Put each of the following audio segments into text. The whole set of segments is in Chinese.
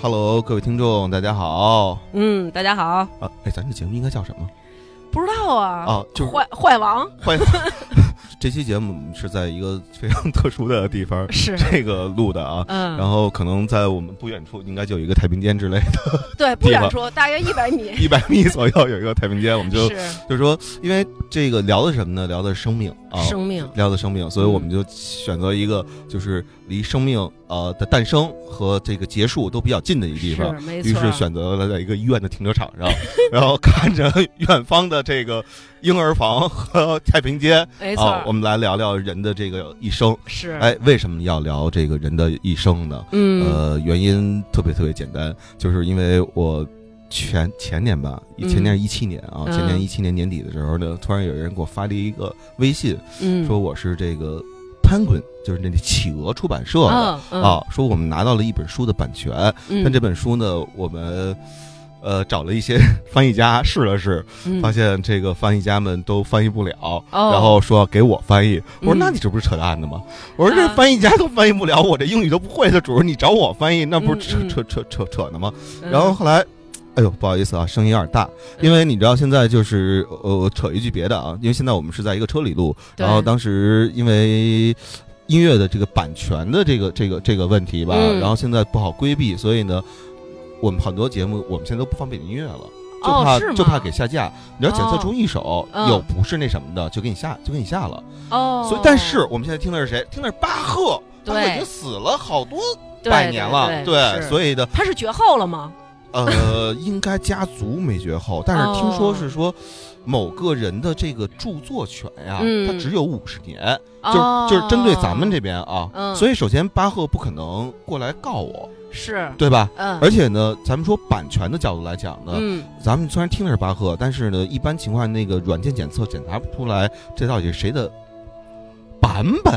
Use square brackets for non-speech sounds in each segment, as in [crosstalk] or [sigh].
Hello，各位听众，大家好。嗯，大家好。啊，哎，咱这节目应该叫什么？不知道啊。啊，就是坏坏王。坏。[laughs] 这期节目是在一个非常特殊的地方，[laughs] 是这个录的啊。嗯。然后可能在我们不远处，应该就有一个太平间之类的。对，不远处大约一百米。[laughs] 一百米左右有一个太平间，我们就就是说，因为这个聊的什么呢？聊的生命啊，生命，聊的生命，所以我们就选择一个就是离生命呃的诞生和这个结束都比较近的一个地方，于是选择了在一个医院的停车场上，然后 [laughs] 看着远方的这个婴儿房和太平间，没错，我们来聊聊人的这个一生。是，哎，为什么要聊这个人的一生呢？嗯，呃，原因特别特别简单，就是因为我。前前年吧，前年是一七年啊，前年一七年年底的时候呢，突然有人给我发了一个微信，说我是这个 Penguin，就是那企鹅出版社的啊，说我们拿到了一本书的版权，但这本书呢，我们呃找了一些 [laughs] 翻译家试了试，发现这个翻译家们都翻译不了，然后说给我翻译，我说那你这不是扯淡的吗？我说这翻译家都翻译不了，我这英语都不会的主，你找我翻译，那不是扯扯扯扯扯呢吗？然后后来。哎呦，不好意思啊，声音有点大，因为你知道现在就是呃，扯一句别的啊，因为现在我们是在一个车里录，然后当时因为音乐的这个版权的这个这个这个问题吧，然后现在不好规避，所以呢，我们很多节目我们现在都不放背景音乐了，就怕就怕给下架。你要检测出一首有不是那什么的，就给你下就给你下了。哦，所以但是我们现在听的是谁？听的是巴赫，巴赫已经死了好多百年了，对，所以的他是绝后了吗？呃，应该家族没绝后，但是听说是说，某个人的这个著作权呀，他只有五十年，就就是针对咱们这边啊，所以首先巴赫不可能过来告我，是。对吧？嗯，而且呢，咱们说版权的角度来讲呢，咱们虽然听的是巴赫，但是呢，一般情况那个软件检测检查不出来这到底是谁的。版本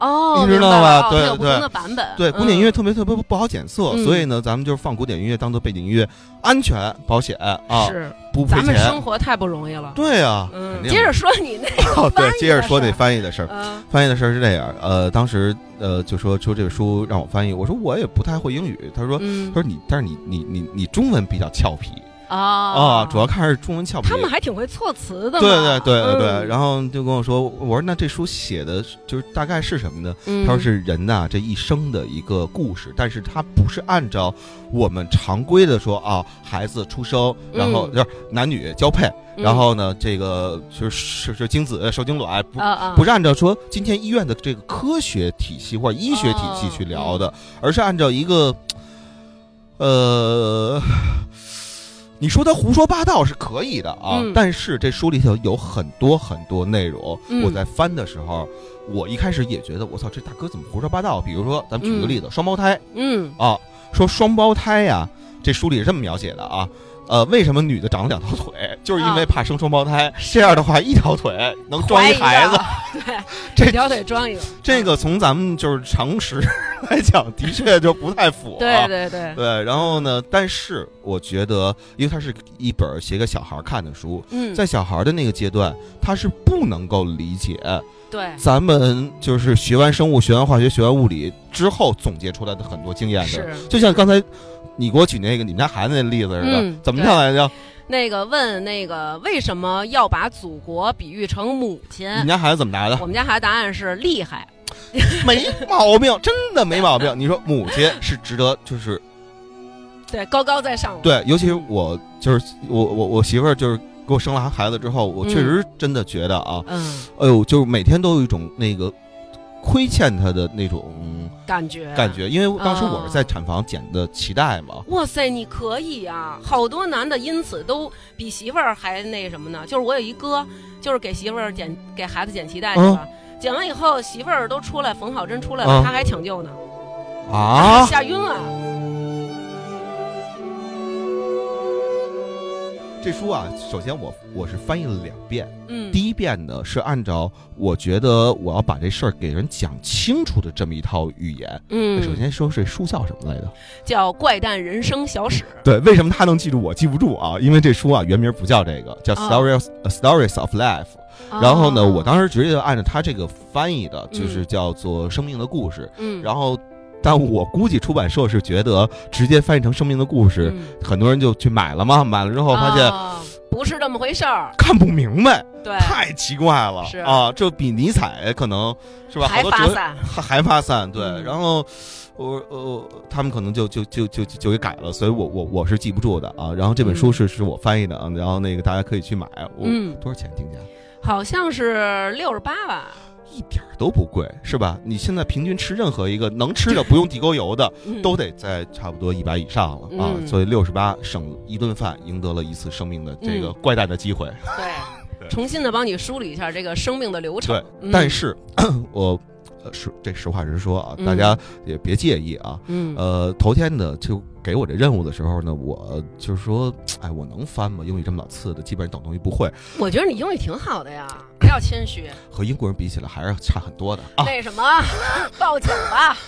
哦，你知道吧？对对，对，古典音乐特别特别不好检测，所以呢，咱们就是放古典音乐当做背景音乐，安全保险啊，是不赔钱。咱们生活太不容易了。对啊，接着说你那个对，接着说那翻译的事儿。翻译的事儿是这样，呃，当时呃就说说这个书让我翻译，我说我也不太会英语，他说他说你，但是你你你你中文比较俏皮。啊啊！主要看是中文俏皮，他们还挺会措辞的。对对对对对，然后就跟我说：“我说那这书写的就是大概是什么呢？”他说：“是人呐这一生的一个故事，但是他不是按照我们常规的说啊，孩子出生，然后就是男女交配，然后呢这个就是是精子受精卵，不不是按照说今天医院的这个科学体系或者医学体系去聊的，而是按照一个呃。”你说他胡说八道是可以的啊，但是这书里头有很多很多内容，我在翻的时候，我一开始也觉得我操，这大哥怎么胡说八道？比如说，咱们举个例子，双胞胎，嗯啊，说双胞胎呀，这书里是这么描写的啊。呃，为什么女的长了两条腿？[laughs] 就是因为怕生双胞胎，这样的话一条腿能装一孩子。[laughs] 对，这条腿装一个。这个从咱们就是常识来讲，的确就不太符。对对对。对，然后呢？但是我觉得，因为它是一本写给小孩看的书，在小孩的那个阶段，他是不能够理解。对。咱们就是学完生物、学完化学、学完物理之后总结出来的很多经验的，就像刚才。你给我举那个你们家孩子那例子似的，怎么跳来着？那个问那个为什么要把祖国比喻成母亲？你们家孩子怎么答的？我们家孩子答案是厉害，[laughs] 没毛病，真的没毛病。你说母亲是值得，就是 [laughs] 对高高在上。对，尤其是我，就是我我我媳妇儿，就是给我生了孩子之后，我确实真的觉得啊，嗯，哎呦，就是每天都有一种那个。亏欠他的那种感觉，感觉，因为当时我是在产房剪的脐带嘛。哇塞，你可以啊！好多男的因此都比媳妇儿还那什么呢？就是我有一哥，就是给媳妇儿剪给孩子剪脐带去了？剪完以后，媳妇儿都出来缝好针出来了，他还抢救呢，啊，吓晕了。这书啊，首先我我是翻译了两遍，嗯，第一遍呢是按照我觉得我要把这事儿给人讲清楚的这么一套语言，嗯，首先说这书叫什么来着？叫《怪诞人生小史》。对，为什么他能记住我记不住啊？因为这书啊原名不叫这个，叫《Stories Stories of Life》。然后呢，我当时直接就按照他这个翻译的，就是叫做《生命的故事》。嗯，然后但我估计出版社是觉得直接翻译成生命的故事，很多人就去买了嘛。买了之后发现不是这么回事儿，看不明白，对，太奇怪了啊！这比尼采可能是吧？还发散，还 [laughs] 还发散，对。然后我呃，他们可能就就就就就给改了，所以我我我是记不住的啊。然后这本书是是我翻译的啊，然后那个大家可以去买。我，多少钱定价？好像是六十八吧。一点都不贵，是吧？你现在平均吃任何一个能吃的不用地沟 [laughs] 油的，都得在差不多一百以上了啊。所以六十八省一顿饭，赢得了一次生命的这个怪诞的机会。对，[laughs] 重新的帮你梳理一下这个生命的流程。对，但是 [clears throat] 我。呃，实这实话实说啊，大家也别介意啊。嗯，呃，头天呢就给我这任务的时候呢，我就是说，[tsk] 哎，我能翻吗？英语这么老次的，基本上等同于不会。我觉得你英语挺好的呀，不要谦虚。和英国人比起来还是差很多的啊。为什么？[laughs] 报警吧！[laughs]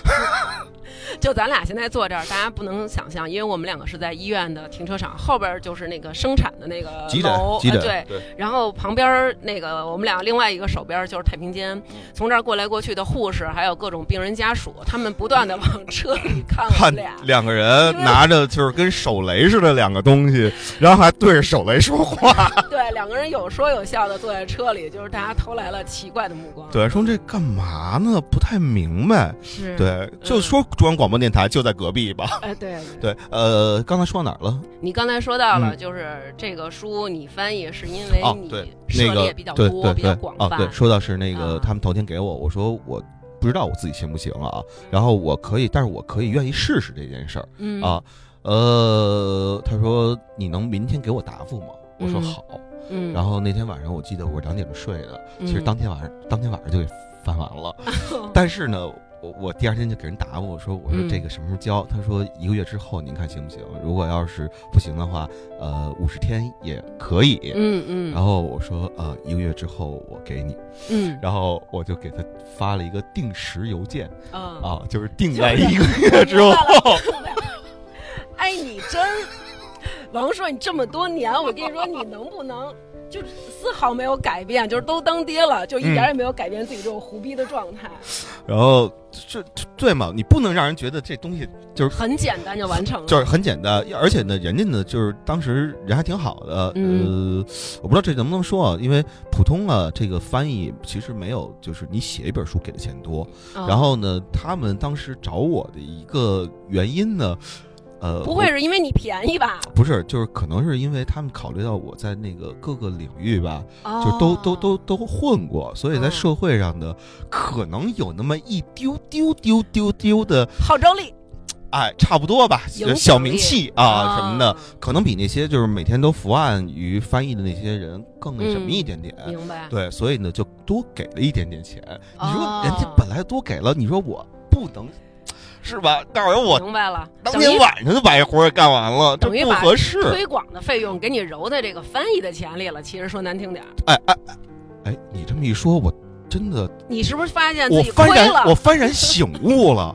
就咱俩现在坐这儿，大家不能想象，因为我们两个是在医院的停车场后边，就是那个生产的那个楼，对，然后旁边那个我们俩另外一个手边就是太平间，从这儿过来过去的护士，还有各种病人家属，他们不断的往车里看我们俩，两个人拿着就是跟手雷似的两个东西，然后还对着手雷说话，[laughs] 对，两个人有说有笑的坐在车里，就是大家投来了奇怪的目光，对，说这干嘛呢？不太明白，是对，就说中央广播电台就在隔壁吧？[laughs] 哎，对对，呃，刚才说到哪儿了？你刚才说到了，就是这个书你翻译是因为你涉猎比较多，比较广泛。对，说到是那个他们头天给我，我说我不知道我自己行不行啊，然后我可以，但是我可以愿意试试这件事儿啊。呃，他说你能明天给我答复吗？我说好。嗯，然后那天晚上我记得我两点钟睡的，其实当天晚上当天晚上就给翻完了，[laughs] 但是呢。我我第二天就给人答我说我说这个什么时候交？他说一个月之后您看行不行？如果要是不行的话，呃五十天也可以。嗯嗯。然后我说呃一个月之后我给你。嗯。然后我就给他发了一个定时邮件。啊啊，就是定在一个月之后。[laughs] 哎，你真，王硕，你这么多年，我跟你说，你能不能？就丝毫没有改变，就是都当爹了，就一点也没有改变自己这种胡逼的状态。然后这对嘛？你不能让人觉得这东西就是很简单就完成了，就是很简单。而且呢，人家呢，就是当时人还挺好的。呃，我不知道这能不能说啊，因为普通啊，这个翻译其实没有，就是你写一本书给的钱多。然后呢，他们当时找我的一个原因呢。呃，不会是因为你便宜吧？不是，就是可能是因为他们考虑到我在那个各个领域吧，就都都都都混过，所以在社会上的可能有那么一丢丢丢丢丢的号召力，哎，差不多吧，小名气啊什么的，可能比那些就是每天都伏案于翻译的那些人更那什么一点点。明白？对，所以呢，就多给了一点点钱。你说人家本来多给了，你说我不能。是吧？告诉我明白了，当天晚上就把这活儿干完了，等于不合适。推广的费用给你揉在这个翻译的钱里了。其实说难听点，哎哎哎，你这么一说，我真的，你是不是发现自己亏了？我幡然醒悟了，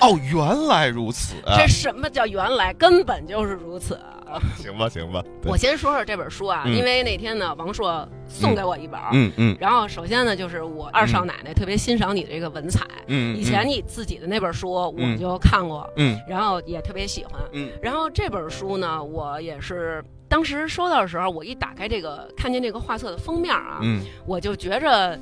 哦，原来如此。这什么叫原来？根本就是如此。[laughs] 行吧，行吧。我先说说这本书啊，因为那天呢，王硕送给我一本，嗯嗯。然后首先呢，就是我二少奶奶特别欣赏你的这个文采，嗯。以前你自己的那本书我就看过，嗯。然后也特别喜欢，嗯。然后这本书呢，我也是当时收到的时候，我一打开这个，看见这个画册的封面啊，嗯，我就觉着。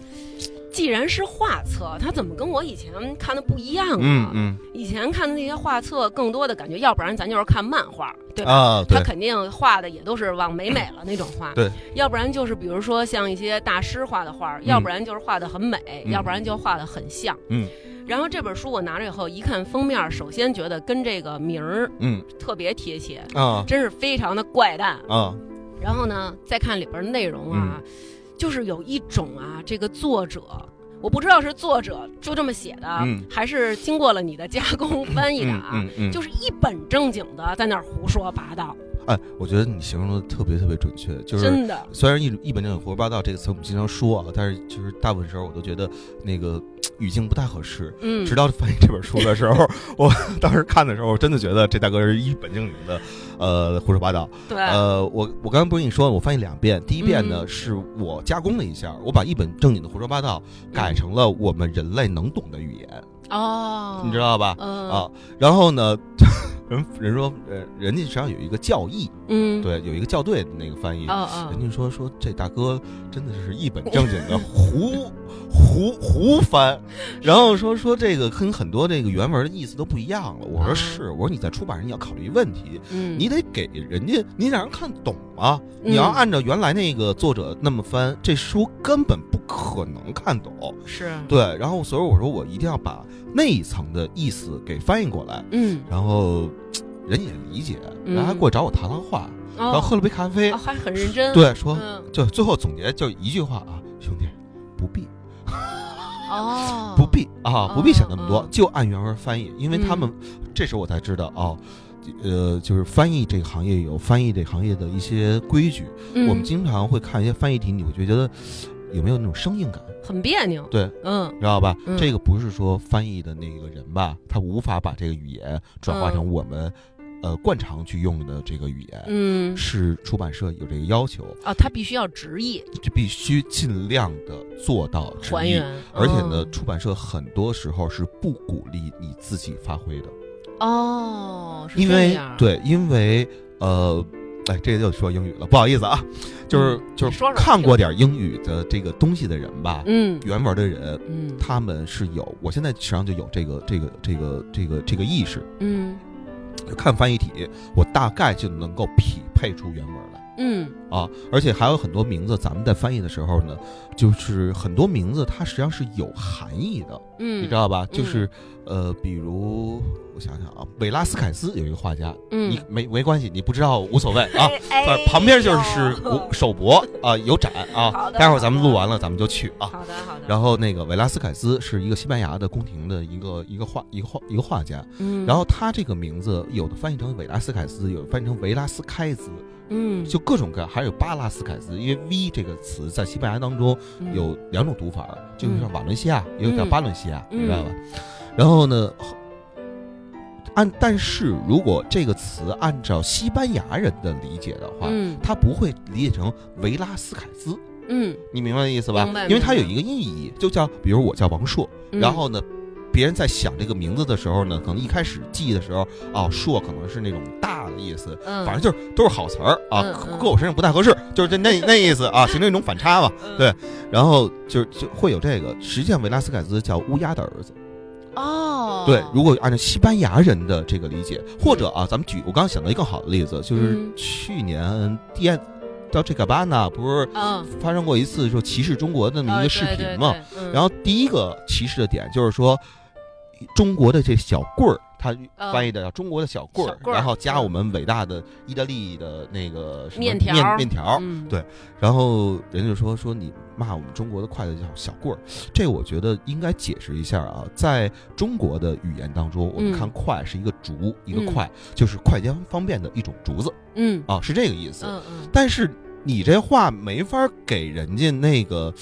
既然是画册，它怎么跟我以前看的不一样啊？嗯嗯，以前看的那些画册，更多的感觉，要不然咱就是看漫画，对吧？啊，他肯定画的也都是往美美了那种画。对，要不然就是比如说像一些大师画的画，要不然就是画的很美，要不然就画的很像。嗯。然后这本书我拿着以后一看封面，首先觉得跟这个名儿，嗯，特别贴切啊，真是非常的怪诞啊。然后呢，再看里边内容啊。就是有一种啊，这个作者，我不知道是作者就这么写的，还是经过了你的加工翻译的啊，就是一本正经的在那儿胡说八道。哎，我觉得你形容的特别特别准确，就是真的。虽然一一本正经胡说八道这个词我们经常说啊，但是就是大部分时候我都觉得那个语境不太合适。嗯，直到翻译这本书的时候，[laughs] 我当时看的时候，我真的觉得这大哥是一本正经的，呃，胡说八道。对，呃，我我刚刚不是跟你说，我翻译两遍，第一遍呢是我加工了一下，我把一本正经的胡说八道改成了我们人类能懂的语言。哦，你知道吧？啊，然后呢？人人说，呃，人家实际上有一个教义，嗯，对，有一个校对的那个翻译，啊啊，人家说说这大哥真的是一本正经的胡胡胡翻，然后说说这个跟很多这个原文的意思都不一样了。我说是，我说你在出版上你要考虑问题，嗯，你得给人家你让人看懂啊，你要按照原来那个作者那么翻，这书根本不可能看懂，是。对，然后所以我说我一定要把那一层的意思给翻译过来，嗯，然后。[tsk] 人也理解，然后还过来找我谈谈话，然后喝了杯咖啡，还很认真。对，说就最后总结就一句话啊，兄弟，不必，哦，[laughs] 不必啊，不必想那么多，就按原文翻译。因为他们这时候我才知道哦，呃，就是翻译这个行业有翻译这行业的一些规矩。我们经常会看一些翻译题，你会觉得有没有那种生硬感？很别扭。对，嗯，知道吧？这个不是说翻译的那个人吧，他无法把这个语言转化成我们。呃，惯常去用的这个语言，嗯，是出版社有这个要求啊，他必须要直译，就必须尽量的做到还原。而且呢，出版社很多时候是不鼓励你自己发挥的。哦，因为对，因为呃，哎，这就说英语了，不好意思啊，就是就是看过点英语的这个东西的人吧，嗯，原文的人，嗯，他们是有，我现在实际上就有这个这个这个这个这个意识，嗯。看翻译体，我大概就能够匹配出原文来。嗯啊，而且还有很多名字，咱们在翻译的时候呢，就是很多名字它实际上是有含义的。嗯，你知道吧？就是呃，比如我想想啊，维拉斯凯斯有一个画家，嗯，你没没关系，你不知道无所谓啊。旁边就是 [laughs] 首博啊，有展啊。待会儿咱们录完了，咱们就去啊。好的好的。然后那个维拉斯凯斯是一个西班牙的宫廷的一个一个画一个画一个画家。嗯。然后他这个名字有的翻译成维拉斯凯斯，有的翻译成维拉斯开兹。嗯，就各种各样，还有巴拉斯凯斯，因为 V 这个词在西班牙当中有两种读法，就是像瓦伦西亚，也有叫巴伦西亚，你知道吧？然后呢，按但是如果这个词按照西班牙人的理解的话，他不会理解成维拉斯凯斯。嗯，你明白意思吧？因为它有一个意义，就叫比如我叫王硕，然后呢。别人在想这个名字的时候呢，可能一开始记的时候，哦，硕可能是那种大的意思，嗯，反正就是都是好词儿啊，搁我身上不太合适，[laughs] 就是这那那意思啊，形成一种反差嘛，对，然后就就会有这个。实际上，维拉斯凯兹叫乌鸦的儿子，哦，对，如果按照西班牙人的这个理解，或者啊，咱们举我刚刚想到一个更好的例子，就是去年第到这个巴纳不是发生过一次说歧视中国的那么一个视频嘛，然后第一个歧视的点就是说。中国的这小棍儿，它翻译的叫中国的小棍儿，然后加我们伟大的意大利的那个面条面条，对，然后人家说说你骂我们中国的筷子叫小棍儿，这我觉得应该解释一下啊，在中国的语言当中，我们看筷是一个竹一个筷，就是快捷方便的一种竹子，嗯。啊是这个意思，嗯嗯，但是你这话没法给人家那个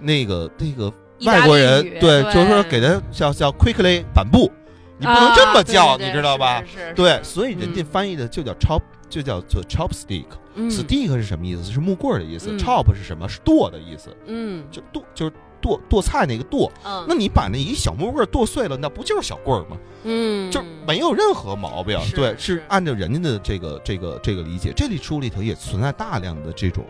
那个那个。外国人对，就是说给他叫叫 quickly 板布，你不能这么叫，你知道吧？对，所以人家翻译的就叫 chop，就叫做 chopstick，stick 是什么意思？是木棍的意思。chop 是什么？是剁的意思。嗯，就剁，就是剁剁菜那个剁。那你把那一小木棍剁碎了，那不就是小棍儿吗？嗯，就没有任何毛病。对，是按照人家的这个这个这个理解，这里书里头也存在大量的这种。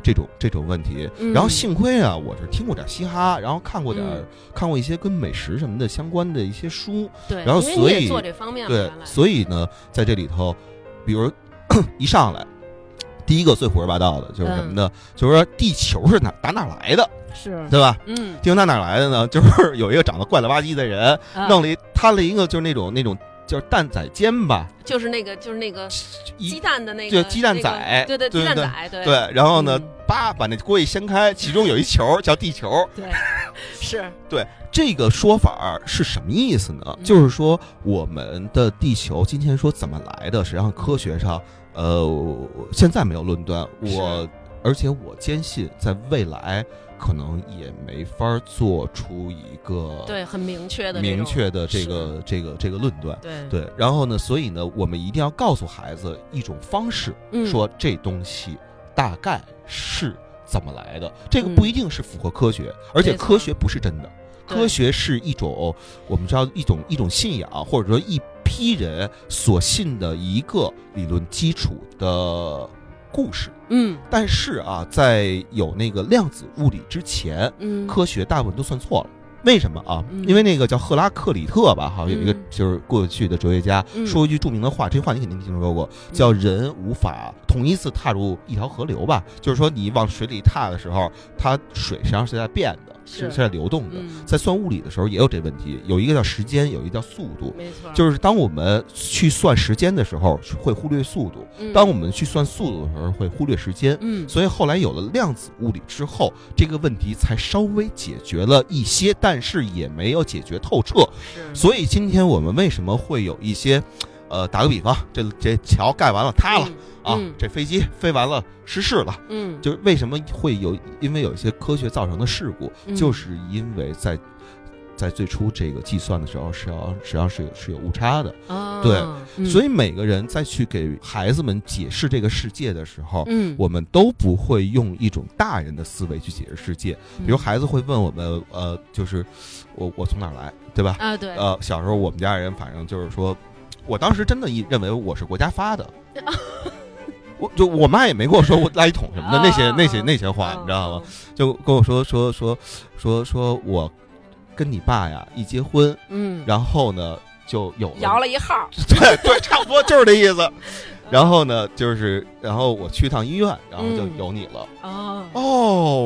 这种这种问题，然后幸亏啊，我是听过点嘻哈，然后看过点看过一些跟美食什么的相关的一些书，对，然后所以做这方面对，所以呢，在这里头，比如一上来，第一个最胡说八道的就是什么呢？就是说地球是哪打哪来的，是对吧？嗯，地球打哪来的呢？就是有一个长得怪了吧唧的人，弄了一摊了一个就是那种那种。就是蛋仔煎吧，就是那个，就是那个鸡蛋的那个，就鸡蛋仔，对对，鸡蛋仔，对对。然后呢，叭把那锅一掀开，其中有一球叫地球，[laughs] 对，是，对。这个说法是什么意思呢？就是说我们的地球今天说怎么来的，实际上科学上，呃，现在没有论断。我而且我坚信，在未来。可能也没法做出一个对很明确的明确的这个这个这个论断。对。对，然后呢，所以呢，我们一定要告诉孩子一种方式，说这东西大概是怎么来的。这个不一定是符合科学，而且科学不是真的，科学是一种我们知道一种一种信仰，或者说一批人所信的一个理论基础的故事。嗯，但是啊，在有那个量子物理之前，嗯，科学大部分都算错了。为什么啊？因为那个叫赫拉克里特吧，好像有一个就是过去的哲学家说一句著名的话，这句话你肯定听说过，叫“人无法同一次踏入一条河流”吧？就是说你往水里踏的时候，它水实际上是在变的，是在流动的。在算物理的时候也有这问题，有一个叫时间，有一个叫速度。没错，就是当我们去算时间的时候会忽略速度，当我们去算速度的时候会忽略时间。嗯，所以后来有了量子物理之后，这个问题才稍微解决了一些，但。但是也没有解决透彻，所以今天我们为什么会有一些，呃，打个比方，这这桥盖完了塌了啊，这飞机飞完了失事了，嗯，就是为什么会有？因为有一些科学造成的事故，就是因为在。在最初这个计算的时候，是要实际上是有是有误差的，对，所以每个人在去给孩子们解释这个世界的时候，嗯，我们都不会用一种大人的思维去解释世界。比如孩子会问我们，呃，就是我我从哪儿来，对吧？啊，对。呃，小时候我们家人反正就是说，我当时真的一认为我是国家发的，[laughs] 我就我妈也没跟我说过 [laughs] 垃圾桶什么的那些那些那些话，你知道吗？就跟我说说说说说我。跟你爸呀一结婚，嗯，然后呢就有摇了一号，[laughs] 对对，差不多就是这意思。[laughs] 然后呢，就是然后我去趟医院，然后就有你了。哦哦，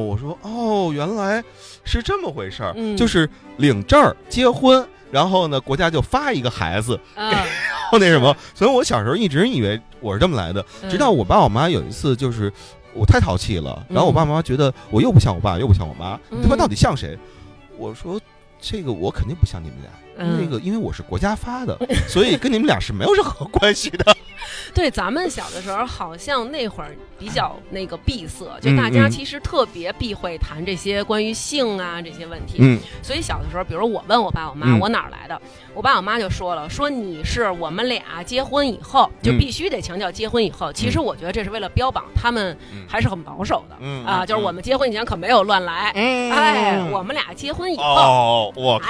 我说哦，原来是这么回事儿，就是领证儿结婚，然后呢国家就发一个孩子，然后那什么。所以我小时候一直以为我是这么来的，直到我爸我妈有一次就是我太淘气了，然后我爸妈觉得我又不像我爸又不像我妈，他们到底像谁？我说。这个我肯定不像你们俩。那个，因为我是国家发的，[laughs] 所以跟你们俩是没有任何关系的。[laughs] 对，咱们小的时候好像那会儿比较那个闭塞，就大家其实特别避讳谈这些关于性啊这些问题。嗯，所以小的时候，比如我问我爸我妈我哪儿来的，我爸我妈就说了，说你是我们俩结婚以后就必须得强调结婚以后。其实我觉得这是为了标榜他们还是很保守的。嗯啊，就是我们结婚以前可没有乱来。哎，我们俩结婚以后，哦，我靠，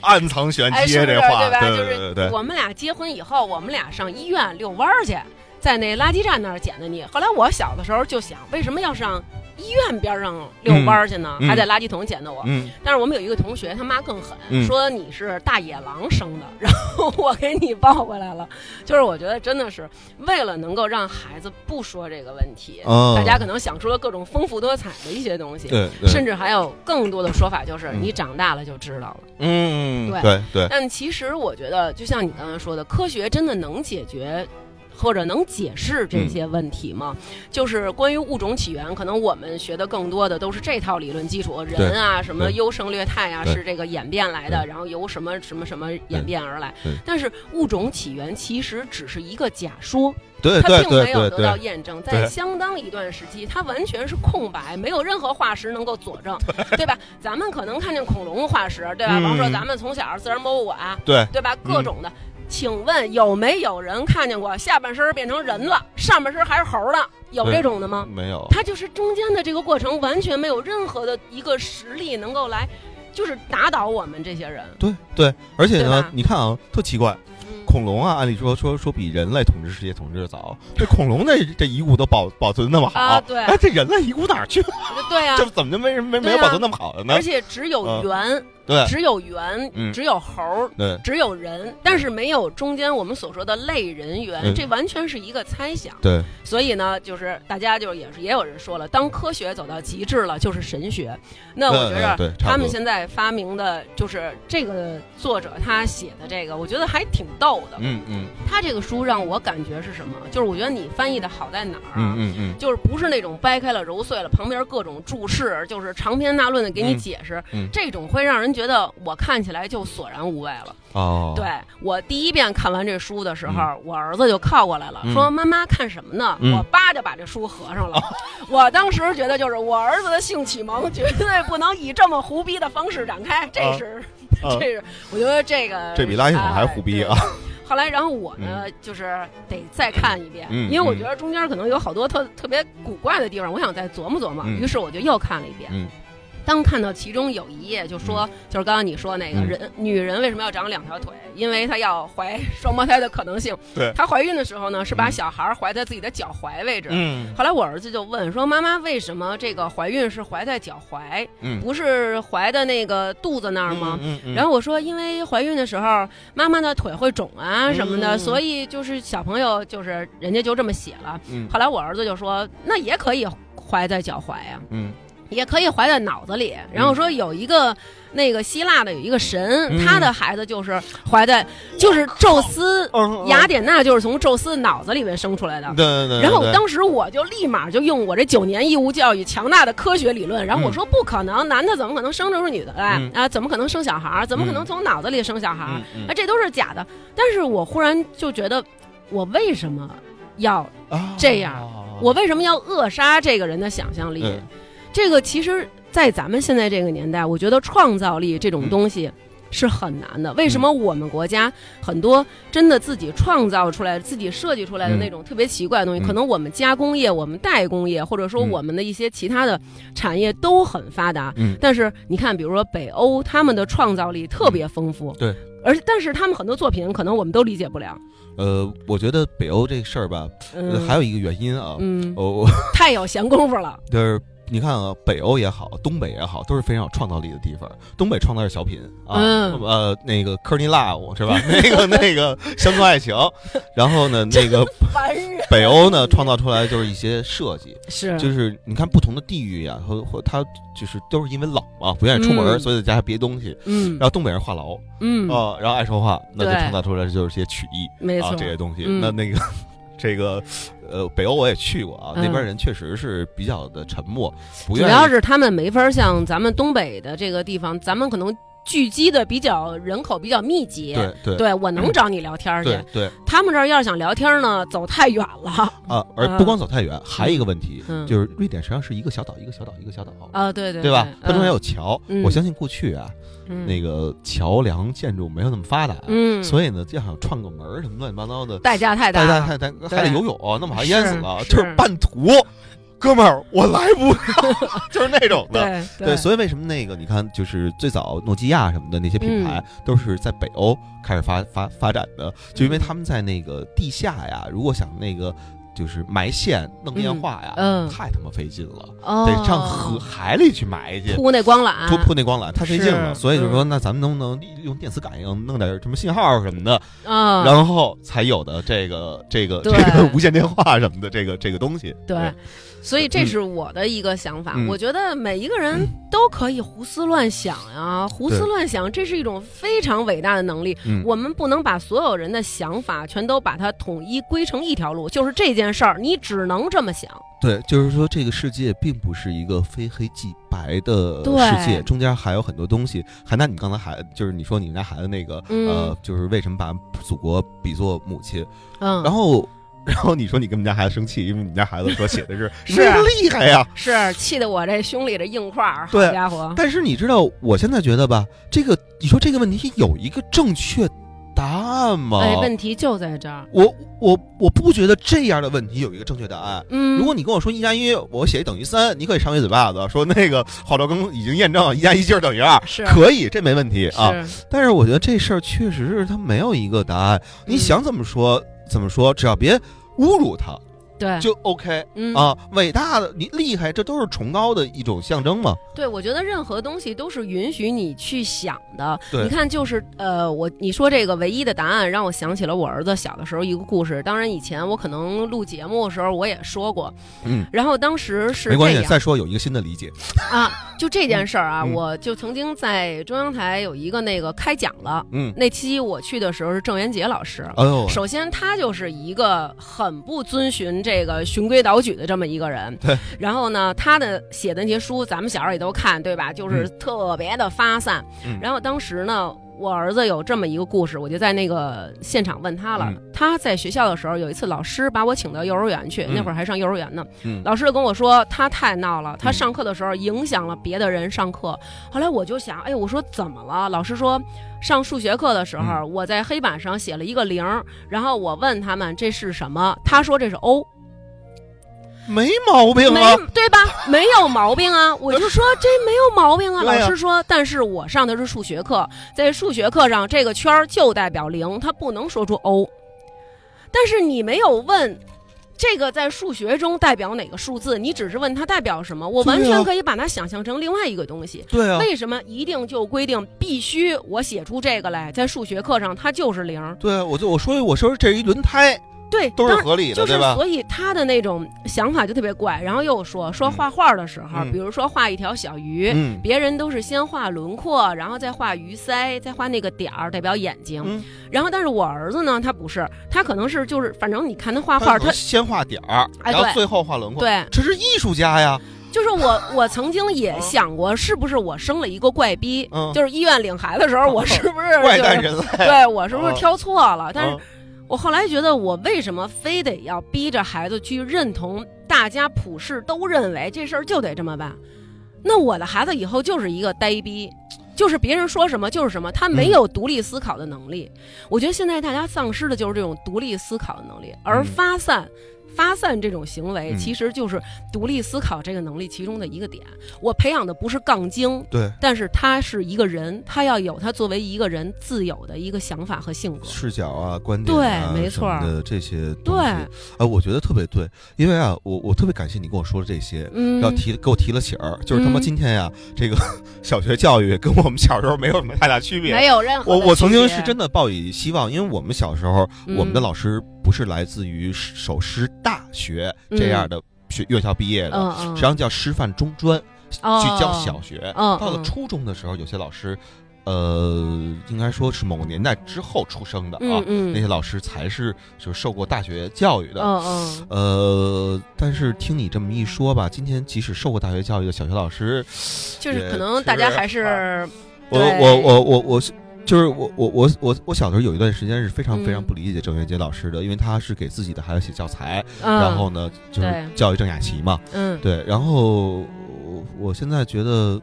暗藏玄。哎，是不是对吧？就是我们俩结婚以后，我们俩上医院遛弯儿去，在那垃圾站那儿捡的你。后来我小的时候就想，为什么要上？医院边上遛弯儿去呢，还在垃圾桶捡的我。嗯，但是我们有一个同学，他妈更狠，说你是大野狼生的，然后我给你抱回来了。[laughs] 就是我觉得真的是为了能够让孩子不说这个问题，大家可能想出了各种丰富多彩的一些东西，对，甚至还有更多的说法，就是你长大了就知道了。嗯，对对对。但其实我觉得，就像你刚才说的，科学真的能解决。或者能解释这些问题吗？就是关于物种起源，可能我们学的更多的都是这套理论基础，人啊，什么优胜劣汰啊，是这个演变来的，然后由什么什么什么演变而来。但是物种起源其实只是一个假说，它并没有得到验证，在相当一段时期，它完全是空白，没有任何化石能够佐证，对吧？咱们可能看见恐龙化石，对吧？比如说咱们从小自然博物馆，对对吧？各种的。请问有没有人看见过下半身变成人了，上半身还是猴的？有这种的吗？没有。它就是中间的这个过程，完全没有任何的一个实力能够来，就是打倒我们这些人。对对，而且呢，你看啊，特奇怪。恐龙啊，按理说说说比人类统治世界统治的早，这 [laughs] 恐龙的这遗骨都保保存那么好，对，哎，这人类遗骨哪儿去了？对呀，[laughs] 这怎么就没没没有保存那么好的呢？而且只有猿。对，只有猿，只有猴儿，对，只有人，但是没有中间我们所说的类人猿，这完全是一个猜想。对，所以呢，就是大家就也是也有人说了，当科学走到极致了，就是神学。那我觉着他们现在发明的就是这个作者他写的这个，我觉得还挺逗的。嗯嗯，他这个书让我感觉是什么？就是我觉得你翻译的好在哪儿啊？嗯嗯，就是不是那种掰开了揉碎了，旁边各种注释，就是长篇大论的给你解释，这种会让人。觉得我看起来就索然无味了。哦，对我第一遍看完这书的时候，我儿子就靠过来了，说：“妈妈看什么呢？”我叭就把这书合上了。我当时觉得，就是我儿子的性启蒙绝对不能以这么胡逼的方式展开。这是，这是，我觉得这个这比垃圾桶还胡逼啊。后来，然后我呢，就是得再看一遍，因为我觉得中间可能有好多特特别古怪的地方，我想再琢磨琢磨。于是我就又看了一遍。当看到其中有一页，就说就是刚刚你说那个人，女人为什么要长两条腿？因为她要怀 [laughs] 双胞胎的可能性。对，她怀孕的时候呢，是把小孩怀在自己的脚踝位置。嗯。后来我儿子就问说：“妈妈，为什么这个怀孕是怀在脚踝？嗯，不是怀的那个肚子那儿吗？”嗯嗯。然后我说：“因为怀孕的时候，妈妈的腿会肿啊什么的，所以就是小朋友就是人家就这么写了。”嗯。后来我儿子就说：“那也可以怀在脚踝呀。”嗯。也可以怀在脑子里，然后说有一个那个希腊的有一个神，他的孩子就是怀在，就是宙斯，雅典娜就是从宙斯脑子里面生出来的。对对对。然后当时我就立马就用我这九年义务教育强大的科学理论，然后我说不可能，男的怎么可能生出女的来啊？怎么可能生小孩？怎么可能从脑子里生小孩？啊，这都是假的。但是我忽然就觉得，我为什么要这样？我为什么要扼杀这个人的想象力？这个其实，在咱们现在这个年代，我觉得创造力这种东西是很难的。为什么我们国家很多真的自己创造出来、自己设计出来的那种特别奇怪的东西，可能我们加工业、我们代工业，或者说我们的一些其他的产业都很发达。嗯。但是你看，比如说北欧，他们的创造力特别丰富。对。而但是他们很多作品，可能我们都理解不了。呃，我觉得北欧这事儿吧，还有一个原因啊。嗯。哦。[laughs] 太有闲工夫了。就是。你看啊，北欧也好，东北也好，都是非常有创造力的地方。东北创造是小品啊，呃，那个科尼拉乌是吧？[laughs] 那个那个乡村爱情。然后呢，那个北欧呢，创造出来就是一些设计，[laughs] 是就是你看不同的地域呀，和和它就是都是因为冷嘛，不愿意出门，所以在家憋东西。嗯。然后东北人话痨，嗯啊，然后爱说话，那就创造出来就是些曲艺，没错，这些东西。那那个。[laughs] 这个，呃，北欧我也去过啊，那边人确实是比较的沉默，主要是他们没法像咱们东北的这个地方，咱们可能聚集的比较人口比较密集，对对，对我能找你聊天去，对，他们这儿要是想聊天呢，走太远了啊，而不光走太远，还有一个问题，就是瑞典实际上是一个小岛，一个小岛，一个小岛啊，对对，对吧？它中间有桥，我相信过去啊。那个桥梁建筑没有那么发达，嗯，所以呢，就想串个门什么乱七八糟的，代价太大，代价太大，还得游泳，那么还淹死了，就是。半途，哥们儿，我来不了，[laughs] 就是那种的，对，所以为什么那个你看，就是最早诺基亚什么的那些品牌都是在北欧开始发发发展的，就因为他们在那个地下呀，如果想那个。就是埋线弄电话呀，太他妈费劲了，得上河海里去埋去，铺那光缆，铺铺那光缆太费劲了，所以就说那咱们能不能用电磁感应弄点什么信号什么的，然后才有的这个这个这个无线电话什么的这个这个东西，对。所以这是我的一个想法，我觉得每一个人都可以胡思乱想呀，胡思乱想，这是一种非常伟大的能力。我们不能把所有人的想法全都把它统一归成一条路，就是这件事儿，你只能这么想。对，就是说这个世界并不是一个非黑即白的世界，中间还有很多东西。还拿你刚才孩，就是你说你们家孩子那个，呃，就是为什么把祖国比作母亲？嗯，然后。[laughs] 然后你说你跟我们家孩子生气，因为你们家孩子说写的是 [laughs] 是厉害呀，是气得我这胸里的硬块儿，好家伙！但是你知道，我现在觉得吧，这个你说这个问题有一个正确答案吗？哎，问题就在这儿。我我我不觉得这样的问题有一个正确答案。嗯，如果你跟我说一加一，我写等于三，你可以上一嘴巴子，说那个郝兆庚已经验证了一加一就是等于二，是 [laughs] 可以，这没问题啊。但是我觉得这事儿确实是他没有一个答案，你想怎么说怎么说，只要别。侮辱他，对，就 OK，嗯啊，伟大的你厉害，这都是崇高的一种象征嘛。对，我觉得任何东西都是允许你去想的。对，你看，就是呃，我你说这个唯一的答案，让我想起了我儿子小的时候一个故事。当然，以前我可能录节目的时候我也说过，嗯，然后当时是没关系，再说有一个新的理解啊。就这件事儿啊，我就曾经在中央台有一个那个开讲了，嗯，那期我去的时候是郑渊洁老师。哦，首先他就是一个很不遵循这个循规蹈矩的这么一个人。对。然后呢，他的写的那些书，咱们小时候也都看，对吧？就是特别的发散。嗯。然后当时呢。我儿子有这么一个故事，我就在那个现场问他了。他在学校的时候，有一次老师把我请到幼儿园去，那会儿还上幼儿园呢。老师就跟我说，他太闹了，他上课的时候影响了别的人上课。后来我就想，哎，我说怎么了？老师说，上数学课的时候，我在黑板上写了一个零，然后我问他们这是什么，他说这是 O。没毛病啊，对吧？没有毛病啊，[laughs] 我就说这没有毛病啊。老师说，但是我上的是数学课，在数学课上，这个圈儿就代表零，它不能说出 O。但是你没有问。这个在数学中代表哪个数字？你只是问它代表什么，我完全可以把它想象成另外一个东西。对啊，为什么一定就规定必须我写出这个来？在数学课上它就是零。对啊，我就我说我说这是一轮胎。对，都是合理的，对吧？所以他的那种想法就特别怪。然后又说说画画的时候，比如说画一条小鱼，别人都是先画轮廓，然后再画鱼鳃，再画那个点儿代表眼睛。然后，但是我儿子呢，他不是，他可能是就是，反正你看他画画，他先画点儿，然后最后画轮廓。对，这是艺术家呀。就是我，我曾经也想过，是不是我生了一个怪逼？就是医院领孩子的时候，我是不是 [laughs] 怪诞人类？对我是不是挑错了？但是。我后来觉得，我为什么非得要逼着孩子去认同大家普世都认为这事儿就得这么办？那我的孩子以后就是一个呆逼，就是别人说什么就是什么，他没有独立思考的能力。我觉得现在大家丧失的就是这种独立思考的能力，而发散。发散这种行为其实就是独立思考这个能力其中的一个点。我培养的不是杠精，对，但是他是一个人，他要有他作为一个人自有的一个想法和性格、视角啊、观点啊，对，没错的这些对，啊，我觉得特别对，因为啊，我我特别感谢你跟我说的这些，嗯，要提给我提了醒儿，就是他妈今天呀，这个 [laughs] 小学教育跟我们小时候没有什么太大区别，没有任何。我我曾经是真的抱以希望，因为我们小时候我们的老师。不是来自于首师大学这样的学院校毕业的，实际上叫师范中专，去教小学。到了初中的时候，有些老师，呃，应该说是某个年代之后出生的啊，那些老师才是就是受过大学教育的。呃，但是听你这么一说吧，今天即使受过大学教育的小学老师，就是可能大家还是我我我我我是。就是我我我我我小时候有一段时间是非常非常不理解郑渊洁老师的，因为他是给自己的孩子写教材，然后呢就是教育郑雅琪嘛，嗯，对，然后我现在觉得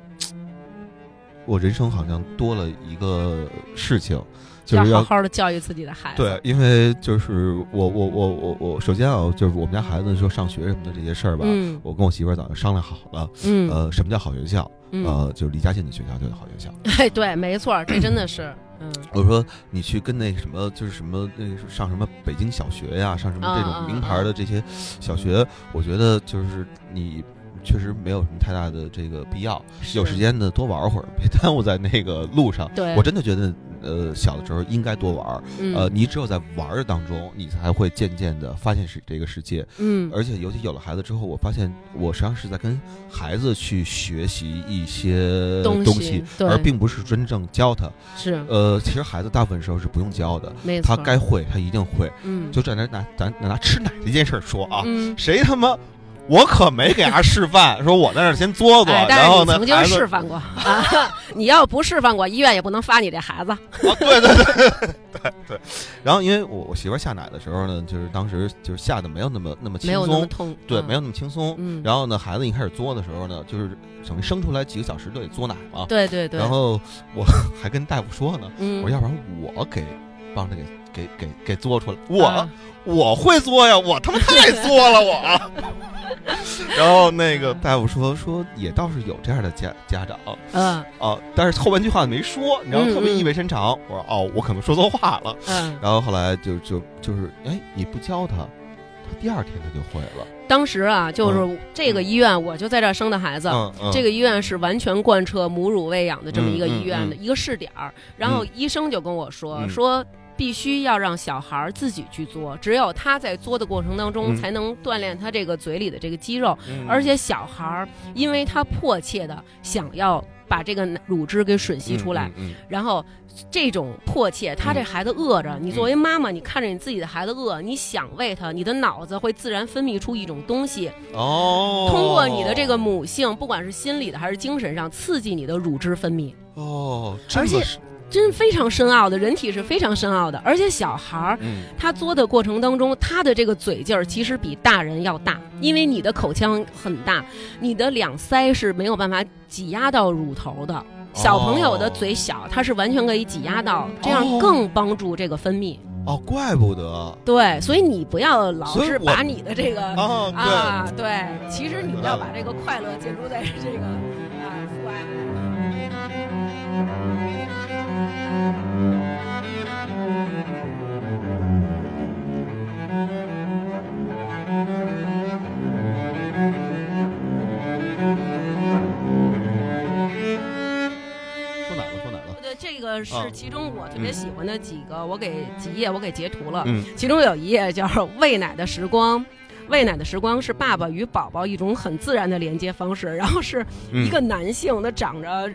我人生好像多了一个事情，就是要好好的教育自己的孩子。对，因为就是我我我我我首先啊，就是我们家孩子说上学什么的这些事儿吧，嗯我跟我媳妇儿早就商量好了，嗯，呃，什么叫好学校？呃，就是离家近的学校就是好学校。[laughs] 哎，对，没错，这真的是。嗯，我说你去跟那什么，就是什么那上什么北京小学呀，上什么这种名牌的这些小学，我觉得就是你确实没有什么太大的这个必要。有时间呢，多玩会儿，别耽误在那个路上。对，我真的觉得。呃，小的时候应该多玩儿，呃，你只有在玩儿的当中，你才会渐渐的发现是这个世界，嗯，而且尤其有了孩子之后，我发现我实际上是在跟孩子去学习一些东西，而并不是真正教他，是，呃，其实孩子大部分时候是不用教的，他该会他一定会，嗯，就在那拿咱拿吃奶这件事儿说啊，谁他妈。我可没给他示范，说我在那先嘬嘬，然后呢，曾经示范过啊！[laughs] 你要不示范过，医院也不能发你这孩子。[laughs] 对对对 [laughs] 对对。然后，因为我我媳妇下奶的时候呢，就是当时就是下的没有那么那么轻松，痛，对，没有那么轻松。嗯。然后呢，孩子一开始作的时候呢，就是等于生出来几个小时就得嘬奶嘛。对对对。然后我还跟大夫说呢，我说要不然我给帮着给给给给嘬出来，我我会嘬呀，我他妈太作了我。[laughs] 然后那个大夫说说也倒是有这样的家家长，嗯哦，但是后半句话没说，你知道特别意味深长。我说哦，我可能说错话了。嗯，然后后来就就就是哎，你不教他，他第二天他就会了。当时啊，就是这个医院，我就在这儿生的孩子。这个医院是完全贯彻母乳喂养的这么一个医院的一个试点儿。然后医生就跟我说说。必须要让小孩自己去做，只有他在做的过程当中，才能锻炼他这个嘴里的这个肌肉。而且小孩儿，因为他迫切的想要把这个乳汁给吮吸出来，然后这种迫切，他这孩子饿着，你作为妈妈，你看着你自己的孩子饿，你想喂他，你的脑子会自然分泌出一种东西，哦，通过你的这个母性，不管是心理的还是精神上，刺激你的乳汁分泌。哦，而且。真非常深奥的，人体是非常深奥的，而且小孩儿他嘬的过程当中，他的这个嘴劲儿其实比大人要大，因为你的口腔很大，你的两腮是没有办法挤压到乳头的。小朋友的嘴小，他是完全可以挤压到，这样更帮助这个分泌。哦，怪不得。对，所以你不要老是把你的这个啊，对，其实你要把这个快乐建筑在这个是其中我特别喜欢的几个，我给几页我给截图了。嗯，其中有一页叫《喂奶的时光》，喂奶的时光是爸爸与宝宝一种很自然的连接方式。然后是一个男性，他长着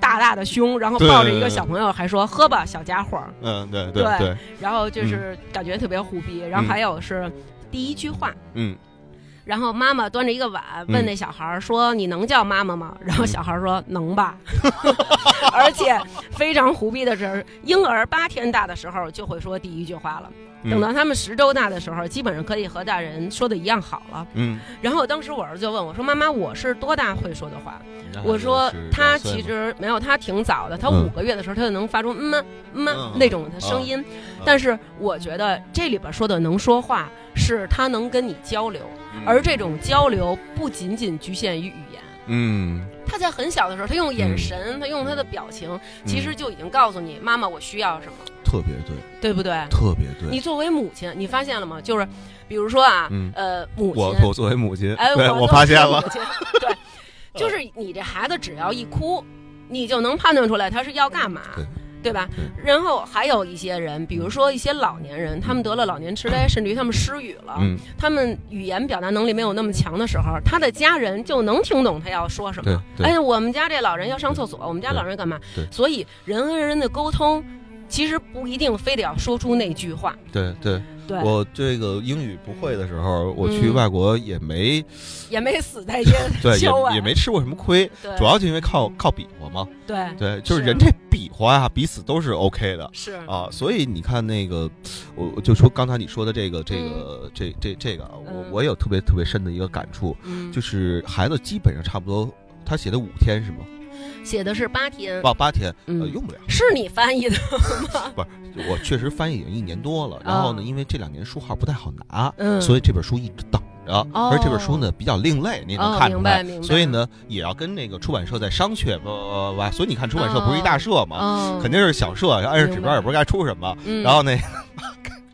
大大的胸，然后抱着一个小朋友，还说喝吧，小家伙。嗯，对对对。然后就是感觉特别虎逼。然后还有是第一句话。嗯。然后妈妈端着一个碗问那小孩说：“你能叫妈妈吗？”然后小孩说：“能吧。” [laughs] 而且非常胡逼的是，婴儿八天大的时候就会说第一句话了。等到他们十周大的时候，基本上可以和大人说的一样好了。嗯。然后当时我儿子就问我说：“妈妈，我是多大会说的话？”我说：“他其实没有，他挺早的。他五个月的时候，他就能发出嗯嗯那种的声音。但是我觉得这里边说的能说话，是他能跟你交流。”而这种交流不仅仅局限于语言，嗯，他在很小的时候，他用眼神，他用他的表情，其实就已经告诉你，妈妈，我需要什么，特别对，对不对？特别对。你作为母亲，你发现了吗？就是，比如说啊，呃，母亲，我我作为母亲，哎，[laughs] 我发现了，对，[laughs] 就是你这孩子只要一哭，你就能判断出来他是要干嘛。对吧？然后还有一些人，比如说一些老年人，他们得了老年痴呆，甚至于他们失语了，他们语言表达能力没有那么强的时候，他的家人就能听懂他要说什么。哎，我们家这老人要上厕所，我们家老人干嘛？所以人和人的沟通，其实不一定非得要说出那句话。对对。我这个英语不会的时候，我去外国也没，也没死在这，对，也也没吃过什么亏，主要就因为靠靠比划嘛。对。对，就是人这比划啊，彼此都是 OK 的。是。啊，所以你看那个，我就说刚才你说的这个这个这这这个，我我有特别特别深的一个感触，就是孩子基本上差不多，他写的五天是吗？写的是八天，报八天，呃，用不了。是你翻译的吗？[laughs] 不是，我确实翻译已经一年多了。然后呢，因为这两年书号不太好拿，所以这本书一直等着。而这本书呢比较另类，你能看出来。所以呢，也要跟那个出版社在商榷，不不不。所以你看，出版社不是一大社嘛，肯定是小社，按着指标也不知道该出什么。然后那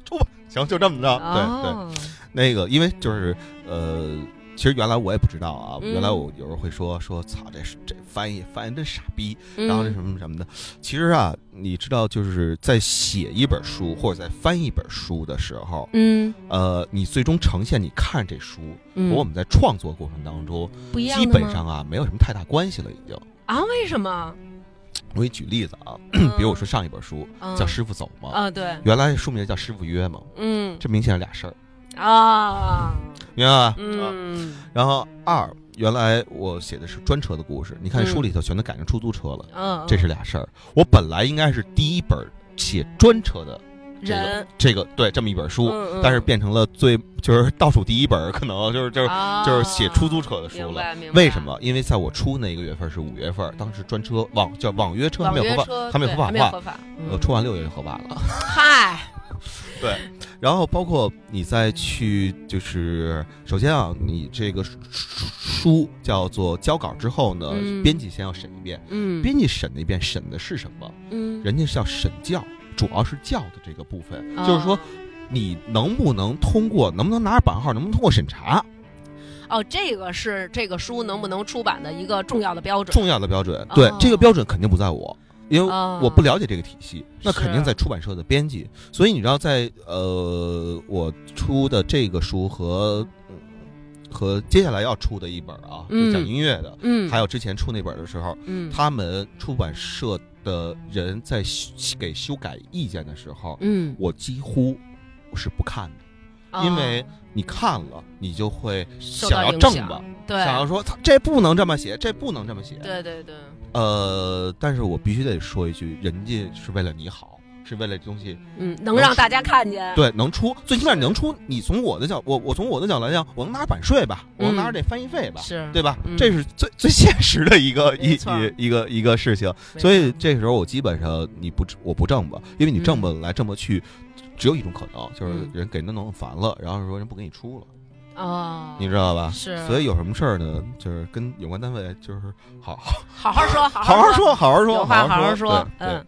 出吧，行，就这么着。对对，那个因为就是呃。其实原来我也不知道啊，原来我有时候会说说操，这这翻译翻译真傻逼，然后那什么什么的。其实啊，你知道就是在写一本书或者在翻一本书的时候，嗯，呃，你最终呈现你看这书和我们在创作过程当中，基本上啊没有什么太大关系了，已经啊？为什么？我给你举例子啊，比如我说上一本书叫《师傅走》嘛，啊对，原来书名叫《师傅约》嘛，嗯，这明显是俩事儿。啊，明白吧？嗯，然后二，原来我写的是专车的故事，你看书里头全都改成出租车了，嗯，这是俩事儿。我本来应该是第一本写专车的这个，这个对这么一本书，但是变成了最就是倒数第一本，可能就是就是就是写出租车的书了。为什么？因为在我出那个月份是五月份，当时专车网叫网约车还没有合法，还没有合法化，我，出完六月就合法了。嗨。对，然后包括你再去，就是首先啊，你这个书叫做交稿之后呢，编辑先要审一遍。嗯，编辑审了一遍，审的是什么？嗯，人家是要审教，主要是教的这个部分，就是说你能不能通过，能不能拿着版号，能不能通过审查？哦，这个是这个书能不能出版的一个重要的标准。重要的标准，对这个标准肯定不在我。因为我不了解这个体系，那肯定在出版社的编辑。所以你知道，在呃，我出的这个书和和接下来要出的一本啊，就讲音乐的，嗯，还有之前出那本的时候，嗯，他们出版社的人在给修改意见的时候，嗯，我几乎是不看的，因为你看了，你就会想要正吧，对，想要说这不能这么写，这不能这么写，对对对。呃，但是我必须得说一句，人家是为了你好，是为了东西，嗯，能让大家看见，对，能出，最起码你能出。你从我的角，我我从我的角度来讲，我能拿着版税吧，我能拿着这翻译费吧，是对吧？这是最 [laughs] 最现实的一个一一一个一个事情。所以这个时候我基本上你不我不挣吧，因为你挣不来挣不去只有一种可能，就是人给人弄烦了，然后说人不给你出了。哦，你知道吧？是，所以有什么事儿呢？就是跟有关单位就是好好好说，好好说，好好说，好好说。嗯，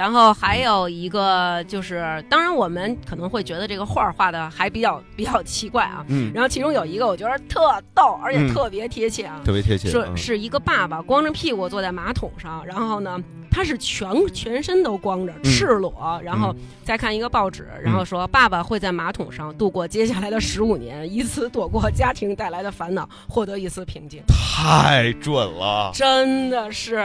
然后还有一个就是，当然我们可能会觉得这个画画的还比较 [laughs] 比较奇怪啊。嗯。然后其中有一个我觉得特逗，而且特别贴切啊。特别贴切。是是一个爸爸光着屁股坐在马桶上，然后呢。他是全全身都光着，赤裸，然后再看一个报纸，然后说爸爸会在马桶上度过接下来的十五年，以此躲过家庭带来的烦恼，获得一丝平静。太准了，真的是。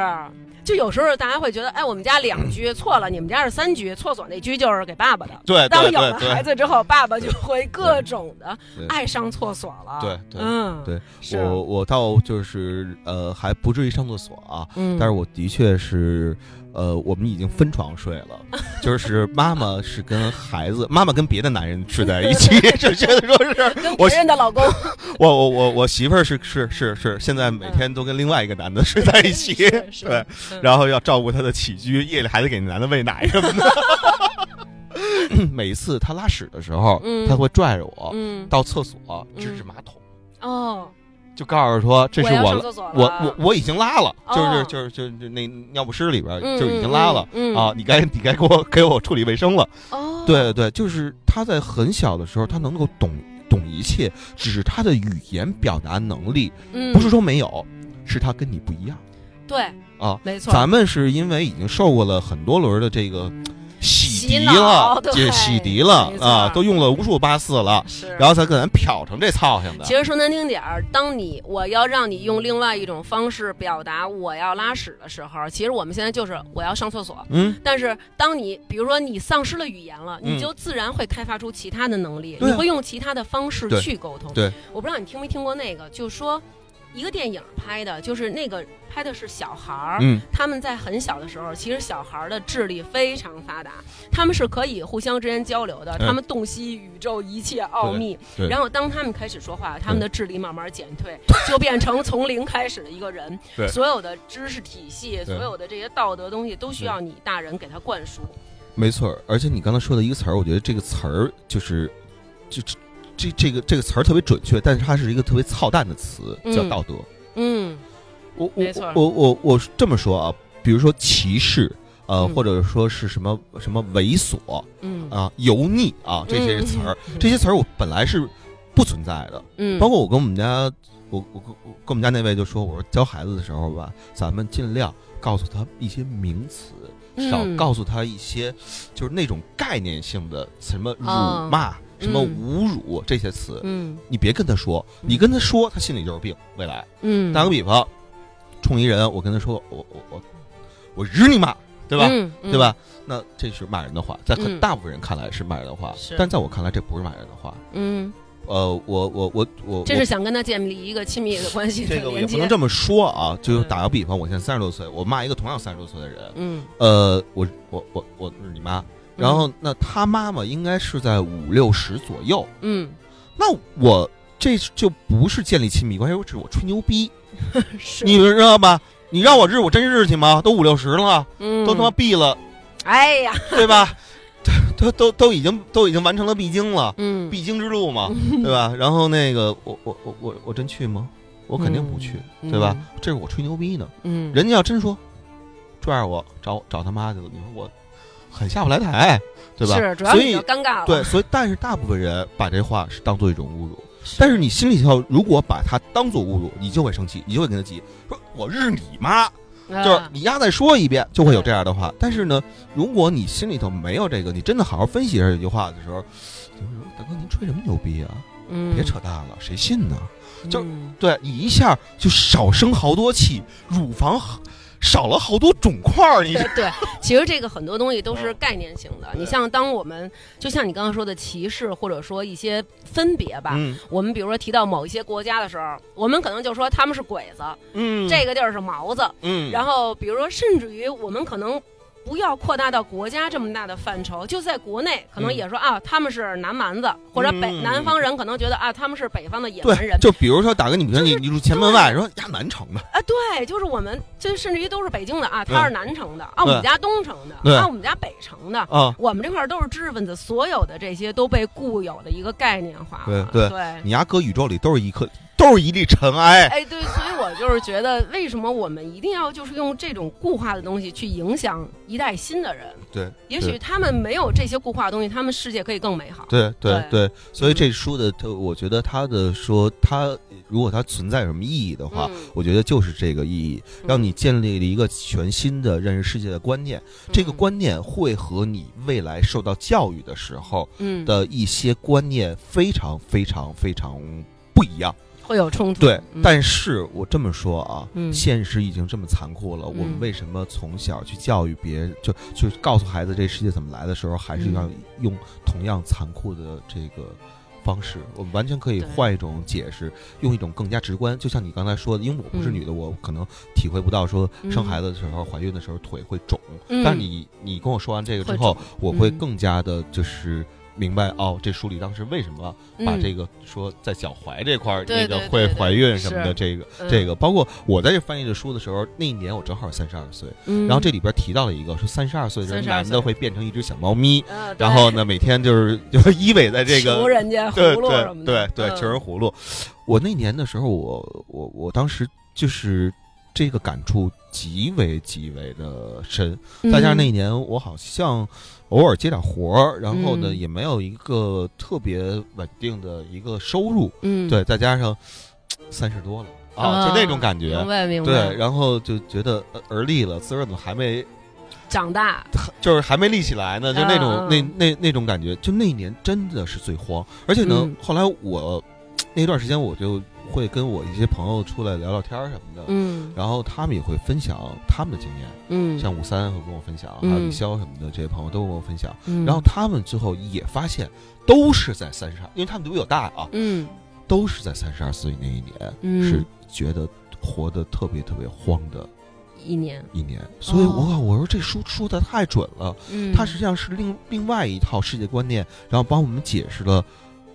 就有时候大家会觉得，哎，我们家两居错了，你们家是三居，厕所那居就是给爸爸的。对，当有了孩子之后，爸爸就会各种的爱上厕所了。对，嗯，对，我我倒就是呃，还不至于上厕所啊，但是我的确是。呃，我们已经分床睡了，[laughs] 就是妈妈是跟孩子，妈妈跟别的男人睡在一起，[laughs] 就觉得说是跟别人的老公。[laughs] 我我我我媳妇儿是是是是，现在每天都跟另外一个男的睡在一起，对，然后要照顾他的起居，夜里还得给男的喂奶什么的。[coughs] 每次他拉屎的时候，他会拽着我到厕所指指马桶。哦。就告诉说这是我我我我已经拉了，就是就是就是那尿不湿里边就已经拉了啊！你该你该给我给我处理卫生了。哦，对对对，就是他在很小的时候，他能够懂懂一切，只是他的语言表达能力，不是说没有，是他跟你不一样。对啊，没错，咱们是因为已经受过了很多轮的这个。洗涤了，这洗涤了啊，都用了无数八四了，然后才给咱漂成这操性的。其实说难听点儿，当你我要让你用另外一种方式表达我要拉屎的时候，其实我们现在就是我要上厕所。嗯，但是当你比如说你丧失了语言了，你就自然会开发出其他的能力，你会用其他的方式去沟通。对，我不知道你听没听过那个，就说。一个电影拍的，就是那个拍的是小孩儿，他们在很小的时候，其实小孩儿的智力非常发达，他们是可以互相之间交流的，他们洞悉宇宙一切奥秘。然后当他们开始说话，他们的智力慢慢减退，就变成从零开始的一个人。[laughs] 所有的知识体系，所有的这些道德东西，都需要你大人给他灌输。没错，而且你刚才说的一个词儿，我觉得这个词儿就是，就。这这个这个词儿特别准确，但是它是一个特别操蛋的词，叫道德。嗯，我我我我我这么说啊，比如说歧视，呃，或者说是什么什么猥琐，嗯啊，油腻啊，这些词儿，[laughs] 这些词儿我本来是不存在的。嗯，包括我跟我们家，我我跟跟我们家那位就说，我说教孩子的时候吧，咱们尽量告诉他一些名词，少告诉他一些就是那种概念性的什么辱骂。什么侮辱这些词，嗯，你别跟他说，你跟他说，他心里就是病。未来，嗯，打个比方，冲一人，我跟他说，我我我我日你妈，对吧？对吧？那这是骂人的话，在很大部分人看来是骂人的话，但在我看来这不是骂人的话。嗯，呃，我我我我，这是想跟他建立一个亲密的关系。这个也不能这么说啊，就打个比方，我现在三十多岁，我骂一个同样三十多岁的人，嗯，呃，我我我我日你妈。然后，那他妈妈应该是在五六十左右。嗯，那我这就不是建立亲密关系，我只是我吹牛逼。[laughs] 你们知道吧？你让我日，我真日去吗？都五六十了，都他妈毙了。哎呀，对吧？都都都已经都已经完成了必经了。嗯，必经之路嘛，[laughs] 对吧？然后那个，我我我我我真去吗？我肯定不去，对吧？这是我吹牛逼呢。嗯，人家要真说拽着我找找他妈去了，你说我。很下不来台，对吧？是，主要以尴尬了。对，所以但是大部分人把这话是当做一种侮辱，但是你心里头如果把它当做侮辱，你就会生气，你就会跟他急，说我日你妈，就是你丫再说一遍，就会有这样的话。但是呢，如果你心里头没有这个，你真的好好分析一下这句话的时候，就是说大哥您吹什么牛逼啊？别扯淡了，谁信呢？就对你一下就少生好多气，乳房。少了好多肿块儿，你对，其实这个很多东西都是概念性的。你像当我们就像你刚刚说的歧视，或者说一些分别吧，我们比如说提到某一些国家的时候，我们可能就说他们是鬼子，嗯，这个地儿是毛子，嗯，然后比如说甚至于我们可能不要扩大到国家这么大的范畴，就在国内可能也说啊，他们是南蛮子，或者北南方人可能觉得啊，他们是北方的野蛮人。就比如说打个你比如你你住前门外，说呀南城的啊，对，就是我们就甚至于都是北京的啊，他是南城的啊，我们家东城的啊，我们家北城的啊，我们这块都是知识分子，所有的这些都被固有的一个概念化了。对对，你丫搁宇宙里都是一颗。都是一粒尘埃。哎，对，所以我就是觉得，为什么我们一定要就是用这种固化的东西去影响一代新的人？对，也许他们没有这些固化的东西，他们世界可以更美好。对对对，所以这书的，我觉得他的说，他如果它存在什么意义的话，我觉得就是这个意义，让你建立了一个全新的认识世界的观念。这个观念会和你未来受到教育的时候，嗯，的一些观念非常非常非常不一样。会有冲突，对，但是我这么说啊，现实已经这么残酷了，我们为什么从小去教育别人，就就告诉孩子这世界怎么来的时候，还是要用同样残酷的这个方式？我们完全可以换一种解释，用一种更加直观。就像你刚才说的，因为我不是女的，我可能体会不到说生孩子的时候、怀孕的时候腿会肿，但是你你跟我说完这个之后，我会更加的就是。明白哦，这书里当时为什么把这个说在脚踝这块儿那个会怀孕什么的，这个这个，包括我在这翻译这书的时候，那一年我正好三十二岁，然后这里边提到了一个说三十二岁的男的会变成一只小猫咪，然后呢每天就是 [laughs] 就依偎在这个求人家葫芦什么的，对对求人葫芦。我那年的时候，我我我当时就是这个感触极为极为的深，再加上那一年我好像。偶尔接点活儿，然后呢，也没有一个特别稳定的一个收入，嗯，对，再加上三十多了啊，就那种感觉，明白明白。对，然后就觉得而立了，自个儿怎么还没长大？就是还没立起来呢，就那种那那那种感觉，就那一年真的是最慌。而且呢，后来我那段时间我就。会跟我一些朋友出来聊聊天什么的，嗯，然后他们也会分享他们的经验，嗯，像五三会跟我分享，还有李潇什么的这些朋友都跟我分享，然后他们最后也发现都是在三十二，因为他们都比我大啊，嗯，都是在三十二岁那一年，是觉得活得特别特别慌的一年。一年，所以我我说这书说的太准了，嗯，它实际上是另另外一套世界观念，然后帮我们解释了。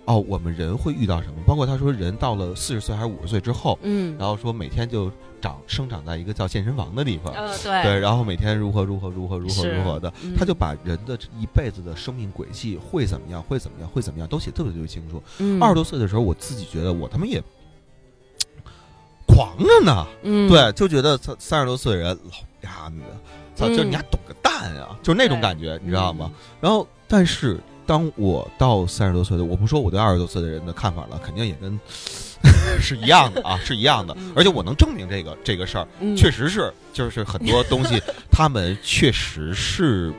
哦，我们人会遇到什么？包括他说，人到了四十岁还是五十岁之后，嗯，然后说每天就长生长在一个叫健身房的地方，呃，对，对，然后每天如何如何如何如何如何的，他就把人的一辈子的生命轨迹会怎么样，会怎么样，会怎么样，都写特别特别清楚。二十多岁的时候，我自己觉得我他妈也狂着呢，嗯，对，就觉得三三十多岁的人老丫的，操，就你还懂个蛋啊，就是那种感觉，你知道吗？然后，但是。当我到三十多岁的，我不说我对二十多岁的人的看法了，肯定也跟 [laughs] 是一样的啊，是一样的。而且我能证明这个这个事儿，确实是，就是很多东西，他们确实是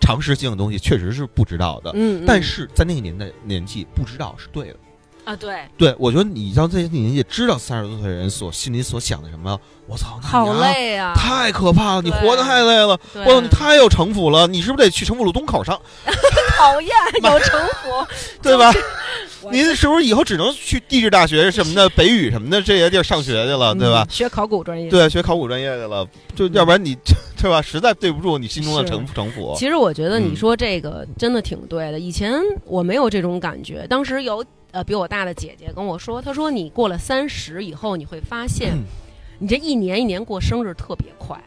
常识性的东西，确实是不知道的。嗯，但是在那个年代年纪，不知道是对的。啊，对，对，我觉得你像这些年纪知道三十多岁的人所心里所想的什么，我操，好累啊，太可怕了，你活得太累了，我你太有城府了，你是不是得去城府路东考上？[laughs] 讨厌，有城府，[laughs] 对吧？您是不是以后只能去地质大学什么的、北语什么的这些地儿上学去了，对吧？学考古专业，对，学考古专业去了，就要不然你对吧？实在对不住你心中的城城府。其实我觉得你说这个真的挺对的，以前我没有这种感觉，当时有。呃，比我大的姐姐跟我说，她说你过了三十以后，你会发现，你这一年一年过生日特别快，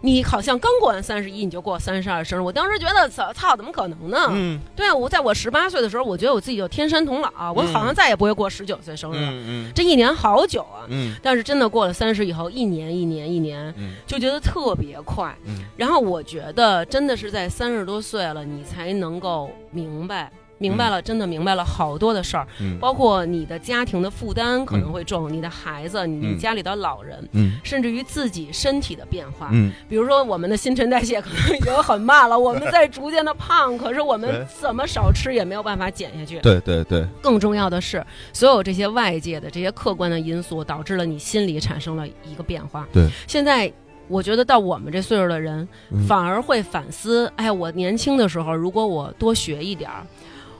你好像刚过完三十一，你就过三十二生日。我当时觉得，操操，怎么可能呢？嗯，对啊，我在我十八岁的时候，我觉得我自己就天山童姥，我好像再也不会过十九岁生日了。嗯这一年好久啊。嗯，但是真的过了三十以后，一年一年一年，就觉得特别快。嗯，然后我觉得真的是在三十多岁了，你才能够明白。明白了，真的明白了好多的事儿，包括你的家庭的负担可能会重，你的孩子，你家里的老人，甚至于自己身体的变化。比如说我们的新陈代谢可能已经很慢了，我们在逐渐的胖，[laughs] 可是我们怎么少吃也没有办法减下去。对对对。更重要的是，所有这些外界的这些客观的因素，导致了你心理产生了一个变化。对。现在我觉得到我们这岁数的人，反而会反思：哎，我年轻的时候，如果我多学一点儿。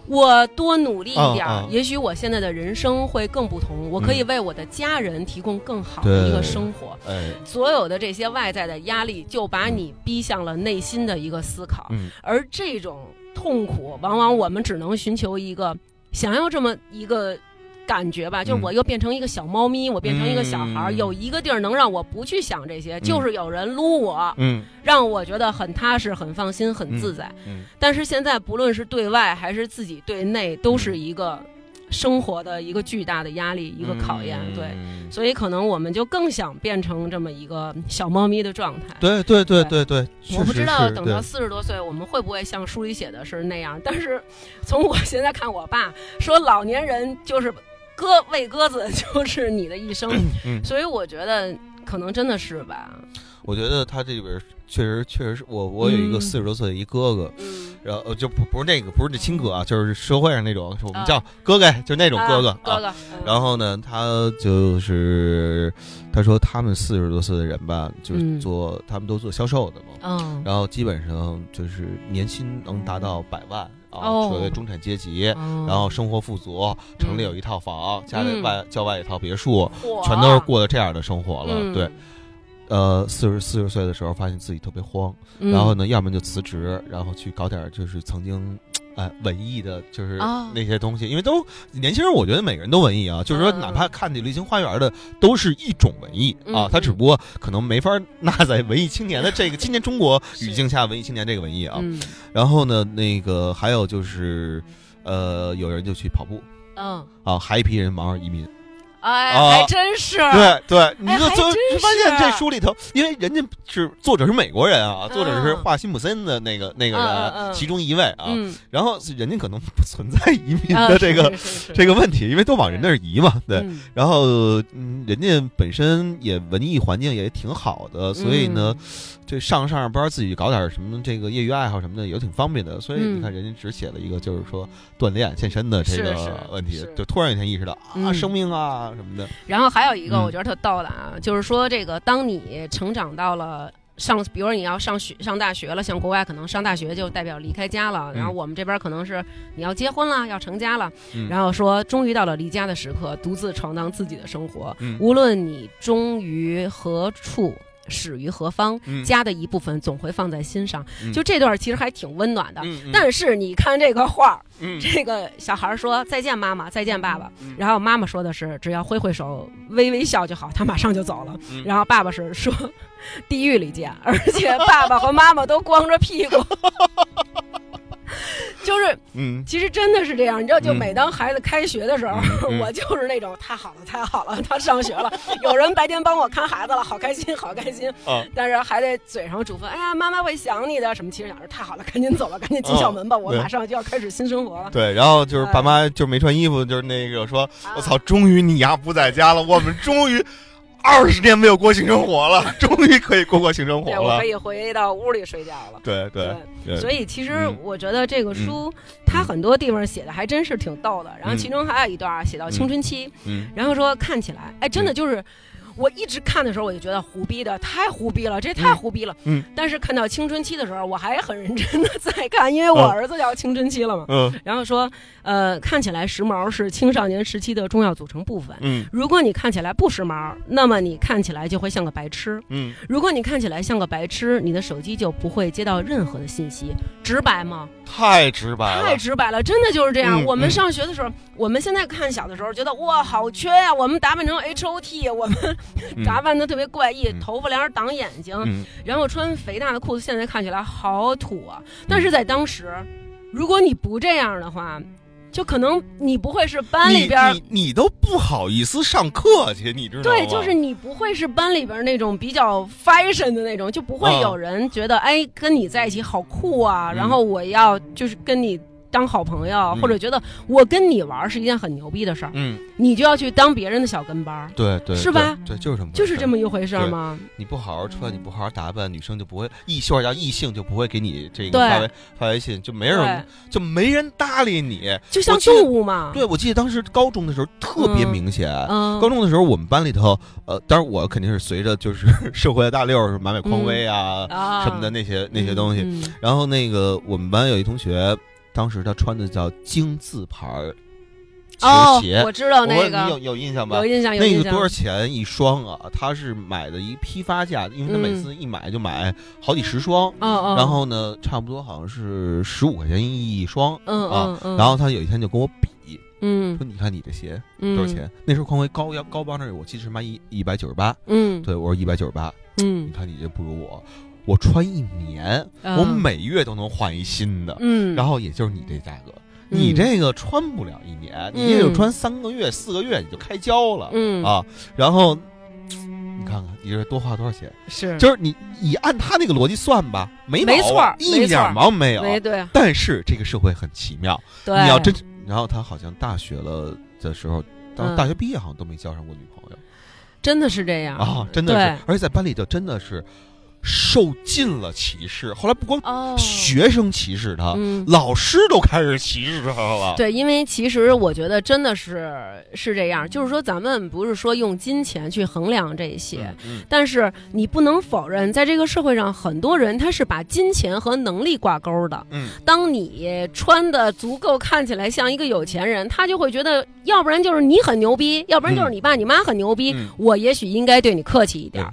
我多努力一点，也许我现在的人生会更不同。我可以为我的家人提供更好的一个生活。所有的这些外在的压力，就把你逼向了内心的一个思考。而这种痛苦，往往我们只能寻求一个想要这么一个。感觉吧，就是我又变成一个小猫咪，我变成一个小孩儿，有一个地儿能让我不去想这些，就是有人撸我，嗯，让我觉得很踏实、很放心、很自在。嗯，但是现在不论是对外还是自己对内，都是一个生活的一个巨大的压力，一个考验。对，所以可能我们就更想变成这么一个小猫咪的状态。对对对对对，我不知道等到四十多岁，我们会不会像书里写的是那样？但是从我现在看，我爸说老年人就是。鸽喂鸽子 [laughs] 就是你的一生，所以我觉得可能真的是吧。我觉得他这里边确实确实是我我有一个四十多岁的一哥哥，然后就不不是那个不是那亲哥啊，就是社会上那种我们叫哥哥，就那种哥哥哥哥。然后呢，他就是他说他们四十多岁的人吧，就是做他们都做销售的嘛，嗯，然后基本上就是年薪能达到百万。啊，所谓中产阶级，然后生活富足，城里有一套房，家里外郊外一套别墅，全都是过的这样的生活了。对，呃，四十四十岁的时候，发现自己特别慌，然后呢，要么就辞职，然后去搞点就是曾经。哎，文艺的就是那些东西，因为都年轻人，我觉得每个人都文艺啊。就是说，哪怕看那《流星花园》的，都是一种文艺啊。他只不过可能没法纳在文艺青年的这个今年中国 [laughs] 语境下文艺青年这个文艺啊。然后呢，那个还有就是，呃，有人就去跑步，嗯，啊，还一批人忙着移民。哎，还真是。对对，你就就发现这书里头，因为人家是作者是美国人啊，作者是画辛普森的那个那个人其中一位啊，[laughs] 然后人家可能不存在移民的这个这个问题，因为都往人那儿移嘛，对。然后嗯，人家本身也文艺环境也挺好的，所以呢。这上上班自己搞点什么这个业余爱好什么的也挺方便的，所以你看人家只写了一个就是说锻炼健身的这个问题，就突然有一天意识到啊生命啊什么的。然后还有一个我觉得特逗的啊，就是说这个当你成长到了上，比如说你要上学上大学了，像国外可能上大学就代表离开家了，然后我们这边可能是你要结婚了要成家了，然后说终于到了离家的时刻，独自闯荡自己的生活，无论你终于何处。始于何方？家的一部分总会放在心上。就这段其实还挺温暖的。但是你看这个画这个小孩说再见妈妈，再见爸爸。然后妈妈说的是只要挥挥手，微微笑就好，他马上就走了。然后爸爸是说地狱里见，而且爸爸和妈妈都光着屁股。[laughs] [laughs] 就是，嗯，其实真的是这样，你知道，就每当孩子开学的时候，[laughs] 我就是那种太好了，太好了，他上学了，[laughs] 有人白天帮我看孩子了，好开心，好开心。但是还得嘴上嘱咐，哎呀，妈妈会想你的，什么？其实想着太好了，赶紧走了，赶紧进校门吧，我马上就要开始新生活了。对，然后就是爸妈就没穿衣服，就是那个说，我操，终于你丫不在家了，我们终于。二十年没有过性生活了，[laughs] 终于可以过过性生活了。我可以回到屋里睡觉了。对对对，所以其实我觉得这个书，它很多地方写的还真是挺逗的。然后其中还有一段写到青春期，然后说看起来，哎，真的就是。我一直看的时候，我就觉得胡逼的太胡逼了，这太胡逼了。嗯。但是看到青春期的时候，我还很认真的在看，因为我儿子要青春期了嘛。嗯。然后说，呃，看起来时髦是青少年时期的重要组成部分。嗯。如果你看起来不时髦，那么你看起来就会像个白痴。嗯。如果你看起来像个白痴，你的手机就不会接到任何的信息。直白吗？太直白了。太直白了，真的就是这样。我们上学的时候，我们现在看小的时候觉得哇，好缺呀。我们打扮成 H O T，我们。打扮的特别怪异，头发帘挡眼睛，然后穿肥大的裤子，现在看起来好土啊！但是在当时，如果你不这样的话，就可能你不会是班里边，你你都不好意思上课去，你知道吗？对，就是你不会是班里边那种比较 fashion 的那种，就不会有人觉得哎，跟你在一起好酷啊！然后我要就是跟你。当好朋友，或者觉得我跟你玩是一件很牛逼的事儿，嗯，你就要去当别人的小跟班，对对，是吧？对，就是这么，就是这么一回事吗？你不好好穿，你不好好打扮，女生就不会异性叫异性就不会给你这个发微发微信，就没人就没人搭理你，就像动物嘛。对，我记得当时高中的时候特别明显，嗯。高中的时候我们班里头，呃，当然我肯定是随着就是社会的大溜儿，马尾匡威啊什么的那些那些东西，然后那个我们班有一同学。当时他穿的叫金字牌球鞋，我知道那个，你有有印象吧？有印象，有印象。那个多少钱一双？啊？他是买的一批发价，因为他每次一买就买好几十双，嗯然后呢，差不多好像是十五块钱一双，嗯啊，然后他有一天就跟我比，嗯，说你看你这鞋多少钱？那时候匡威高腰高帮那我记得是卖一一百九十八，嗯，对我说一百九十八，嗯，你看你这不如我。我穿一年，我每月都能换一新的，嗯，然后也就是你这价格，你这个穿不了一年，你也就穿三个月、四个月你就开胶了，嗯。啊，然后你看看你这多花多少钱？是，就是你你按他那个逻辑算吧，没没错，一点毛没有，没对。但是这个社会很奇妙，对，你要真，然后他好像大学了的时候，到大学毕业好像都没交上过女朋友，真的是这样。啊，真的是，而且在班里就真的是。受尽了歧视，后来不光学生歧视他，老师都开始歧视他了。对，因为其实我觉得真的是是这样，就是说咱们不是说用金钱去衡量这些，但是你不能否认，在这个社会上，很多人他是把金钱和能力挂钩的。嗯，当你穿的足够看起来像一个有钱人，他就会觉得，要不然就是你很牛逼，要不然就是你爸你妈很牛逼，我也许应该对你客气一点。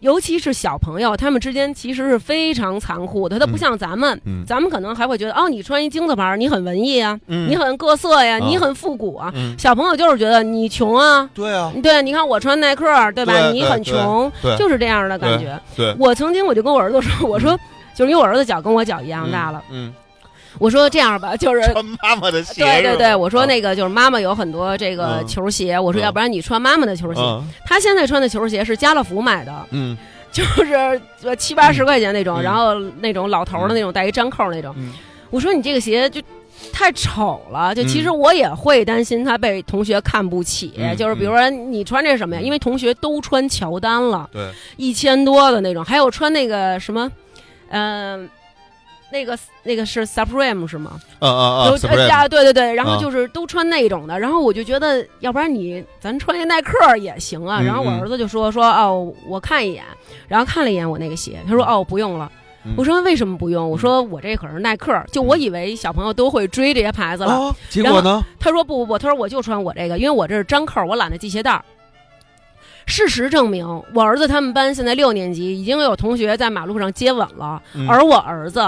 尤其是小朋友，他们之间其实是非常残酷的。他不像咱们，咱们可能还会觉得，哦，你穿一金字牌，你很文艺啊，你很各色呀，你很复古啊。小朋友就是觉得你穷啊，对啊，对，你看我穿耐克，对吧？你很穷，就是这样的感觉。我曾经我就跟我儿子说，我说，就是因为我儿子脚跟我脚一样大了，嗯。我说这样吧，[laughs] 就是穿妈妈的鞋。对对对，我说那个就是妈妈有很多这个球鞋，我说要不然你穿妈妈的球鞋。他现在穿的球鞋是家乐福买的，嗯，就是七八十块钱那种，然后那种老头的那种带一粘扣那种。我说你这个鞋就太丑了，就其实我也会担心他被同学看不起，就是比如说你穿这什么呀？因为同学都穿乔丹了，对，一千多的那种，还有穿那个什么，嗯。那个那个是 Supreme 是吗？啊啊啊！Supreme，对对对，然后就是都穿那种的，然后我就觉得，要不然你咱穿一耐克也行啊。然后我儿子就说说哦，我看一眼，然后看了一眼我那个鞋，他说哦不用了。我说为什么不用？我说我这可是耐克，就我以为小朋友都会追这些牌子了。结果呢？他说不不不，他说我就穿我这个，因为我这是粘扣，我懒得系鞋带。事实证明，我儿子他们班现在六年级，已经有同学在马路上接吻了。而我儿子，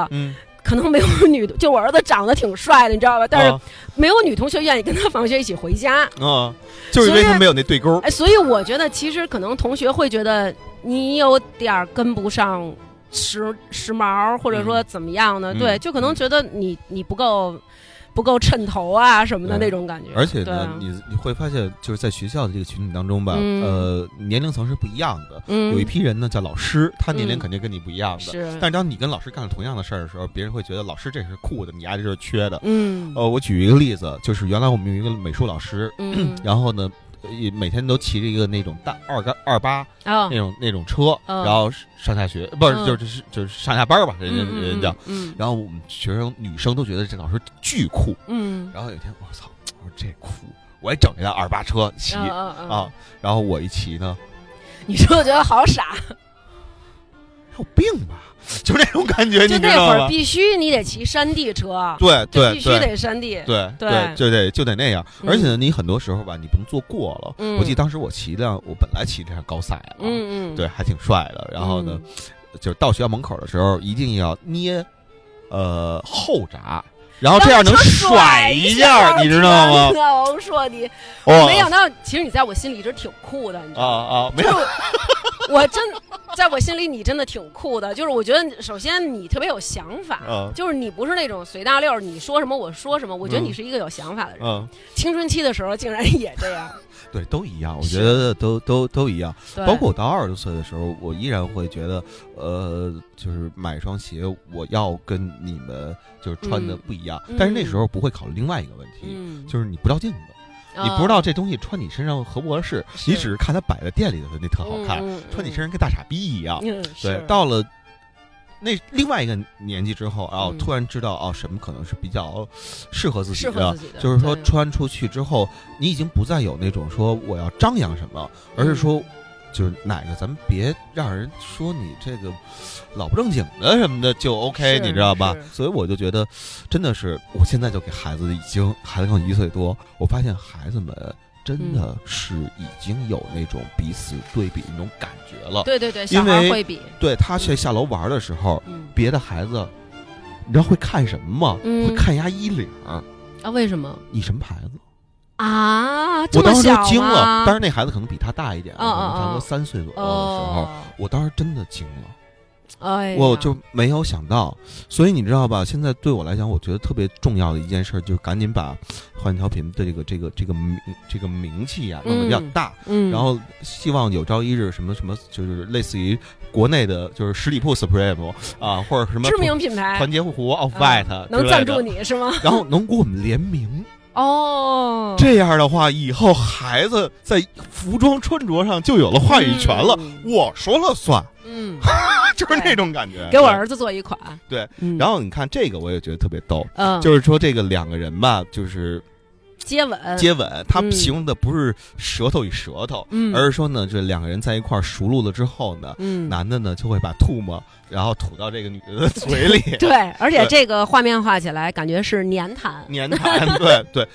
可能没有女，就我儿子长得挺帅的，你知道吧？但是没有女同学愿意跟他放学一起回家。啊，就是因为他没有那对勾。哎，所以我觉得，其实可能同学会觉得你有点跟不上时时髦，或者说怎么样呢？对，就可能觉得你你不够。不够衬头啊什么的那种感觉，而且呢，你你会发现就是在学校的这个群体当中吧，呃，年龄层是不一样的。有一批人呢叫老师，他年龄肯定跟你不一样的。是，但是当你跟老师干了同样的事儿的时候，别人会觉得老师这是酷的，你丫这是缺的。嗯。呃，我举一个例子，就是原来我们有一个美术老师，然后呢。也每天都骑着一个那种大二杆二八那种那种车，然后上下学不是就是就是上下班吧，人家人叫。然后我们学生女生都觉得这老师巨酷。嗯。然后有一天我操，我说这酷，我也整一辆二八车骑啊。然后我一骑呢，你说我觉得好傻，有病吧？[laughs] 就那种感觉，就那会儿必须你得骑山地车，对对，必须得山地，对对，就得就得那样。而且呢，你很多时候吧，你不能坐过了。我记得当时我骑辆，我本来骑这辆高赛啊，嗯嗯，对，还挺帅的。然后呢，就是到学校门口的时候，一定要捏呃后闸。然后这样能甩一下，你知道吗？我说你，我没想到，其实你在我心里一直挺酷的，你知道吗？啊啊，没有，[laughs] 我真在我心里你真的挺酷的。就是我觉得，首先你特别有想法，就是你不是那种随大溜，你说什么我说什么。我觉得你是一个有想法的人。青春期的时候竟然也这样。[laughs] 对，都一样，我觉得都都都一样。包括我到二十岁的时候，我依然会觉得，呃，就是买一双鞋，我要跟你们就是穿的不一样。但是那时候不会考虑另外一个问题，就是你不照镜子，你不知道这东西穿你身上合不合适，你只是看它摆在店里的那特好看，穿你身上跟大傻逼一样。对，到了。那另外一个年纪之后，然后突然知道哦，什么可能是比较适合自己的，就是说穿出去之后，你已经不再有那种说我要张扬什么，而是说就是哪个，咱们别让人说你这个老不正经的什么的就 OK，你知道吧？所以我就觉得，真的是，我现在就给孩子已经孩子刚一岁多，我发现孩子们真的是已经有那种彼此对比那种感觉了。对对对，小孩会比。对他去下楼玩的时候，别的孩子，你知道会看什么吗？会看人家衣领啊？为什么？你什么牌子？啊！我当时就惊了，但是那孩子可能比他大一点，可能差不多三岁左右的时候，我当时真的惊了。哎，我就没有想到，所以你知道吧？现在对我来讲，我觉得特别重要的一件事，就是赶紧把《欢乐调频》的这个这个这个名这个名气啊弄得比较大。嗯，然后希望有朝一日什么什么，就是类似于国内的，就是十里铺 Supreme 啊，或者什么知名品牌团结湖 Off White 能赞助你是吗？然后能给我们联名。哦，这样的话，以后孩子在服装穿着上就有了话语权了，我说了算。嗯，[laughs] 就是那种感觉。给我儿子做一款。对，然后你看这个，我也觉得特别逗。嗯，就是说这个两个人吧，就是接吻，接吻。他形容的不是舌头与舌头，嗯而是说呢，这两个人在一块熟络了之后呢，嗯男的呢就会把唾沫。然后吐到这个女的嘴里，[laughs] 对，而且这个画面画起来感觉是粘痰，粘痰，[laughs] 对对。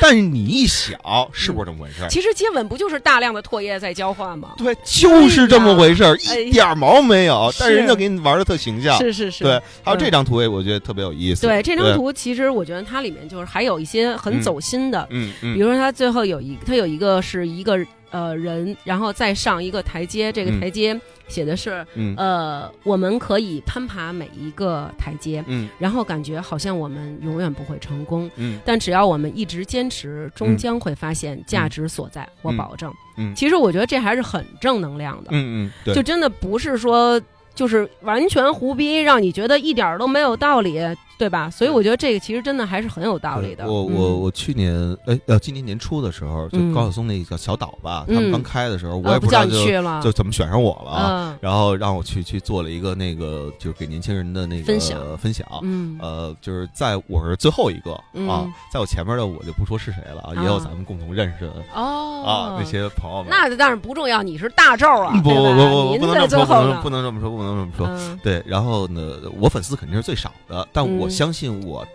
但是你一想，是不是这么回事？其实接吻不就是大量的唾液在交换吗？对，就是这么回事，一点毛没有。但是人家给你玩的特形象，是是是。对，还有这张图也我觉得特别有意思。对，这张图其实我觉得它里面就是还有一些很走心的，嗯嗯，比如说他最后有一，他有一个是一个呃人，然后再上一个台阶，这个台阶。写的是，呃，我们可以攀爬每一个台阶，嗯，然后感觉好像我们永远不会成功，嗯，但只要我们一直坚持，终将会发现价值所在，我保证。嗯，其实我觉得这还是很正能量的，嗯嗯，就真的不是说就是完全胡逼，让你觉得一点都没有道理。对吧？所以我觉得这个其实真的还是很有道理的。我我我去年哎呃今年年初的时候，就高晓松那个小岛吧，他们刚开的时候，我也不知道就就怎么选上我了，然后让我去去做了一个那个就是给年轻人的那个分享。分享。嗯，呃，就是在我是最后一个啊，在我前面的我就不说是谁了啊，也有咱们共同认识的哦。啊那些朋友们。那但是不重要，你是大咒啊，[laughs] 不不不不不能这么说，不能这么说，不能这么说。对，然后呢，我粉丝肯定是最少的，但我。我相信我，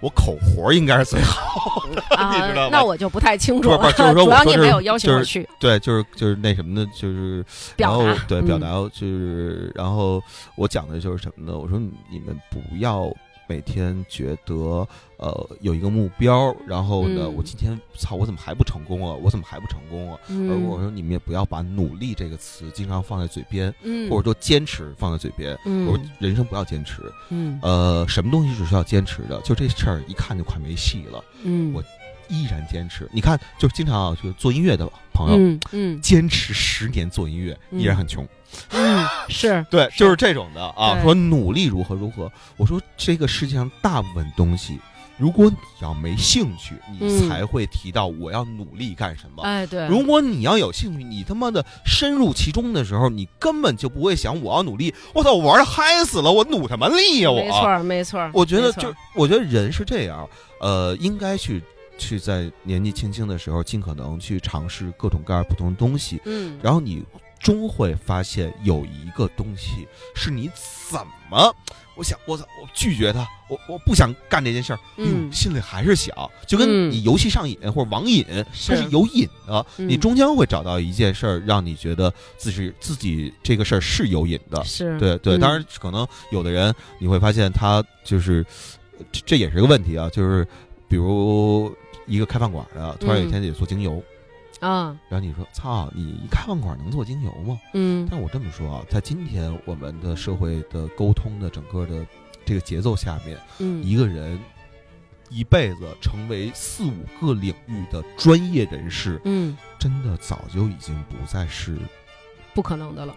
我口活应该是最好的，[laughs] 你知道吗？那我就不太清楚了。就是说，主要你没有邀请我去。对，就是就是那什么的，就是然后对表达，就是然后我讲的就是什么呢？我说你们不要。每天觉得呃有一个目标，然后呢，我今天操，我怎么还不成功啊？我怎么还不成功啊？而我说你们也不要把努力这个词经常放在嘴边，或者说坚持放在嘴边。我说人生不要坚持，呃，什么东西是需要坚持的？就这事儿一看就快没戏了。嗯我依然坚持。你看，就经常啊，就做音乐的朋友，嗯嗯，坚持十年做音乐依然很穷。嗯，是 [laughs] 对，就是这种的啊。说努力如何如何，我说这个世界上大部分东西，如果你要没兴趣，你才会提到我要努力干什么。哎，对。如果你要有兴趣，你他妈的深入其中的时候，你根本就不会想我要努力。我操，我玩的嗨死了，我努什么力呀！我没错，没错。我觉得就我觉得人是这样，呃，应该去去在年纪轻轻的时候，尽可能去尝试各种各样不同的东西。嗯，然后你。终会发现有一个东西是你怎么，我想我操，我拒绝他，我我不想干这件事儿，嗯，心里还是想，就跟你游戏上瘾或者网瘾，它是有瘾的，你终将会找到一件事儿，让你觉得自己自己这个事儿是有瘾的，是。对对，当然可能有的人你会发现他就是，这也是个问题啊，就是比如一个开饭馆的，突然有一天得做精油。啊，然后你说，操，你一开饭馆能做精油吗？嗯，但我这么说啊，在今天我们的社会的沟通的整个的这个节奏下面，嗯，一个人一辈子成为四五个领域的专业人士，嗯，真的早就已经不再是不可能的了，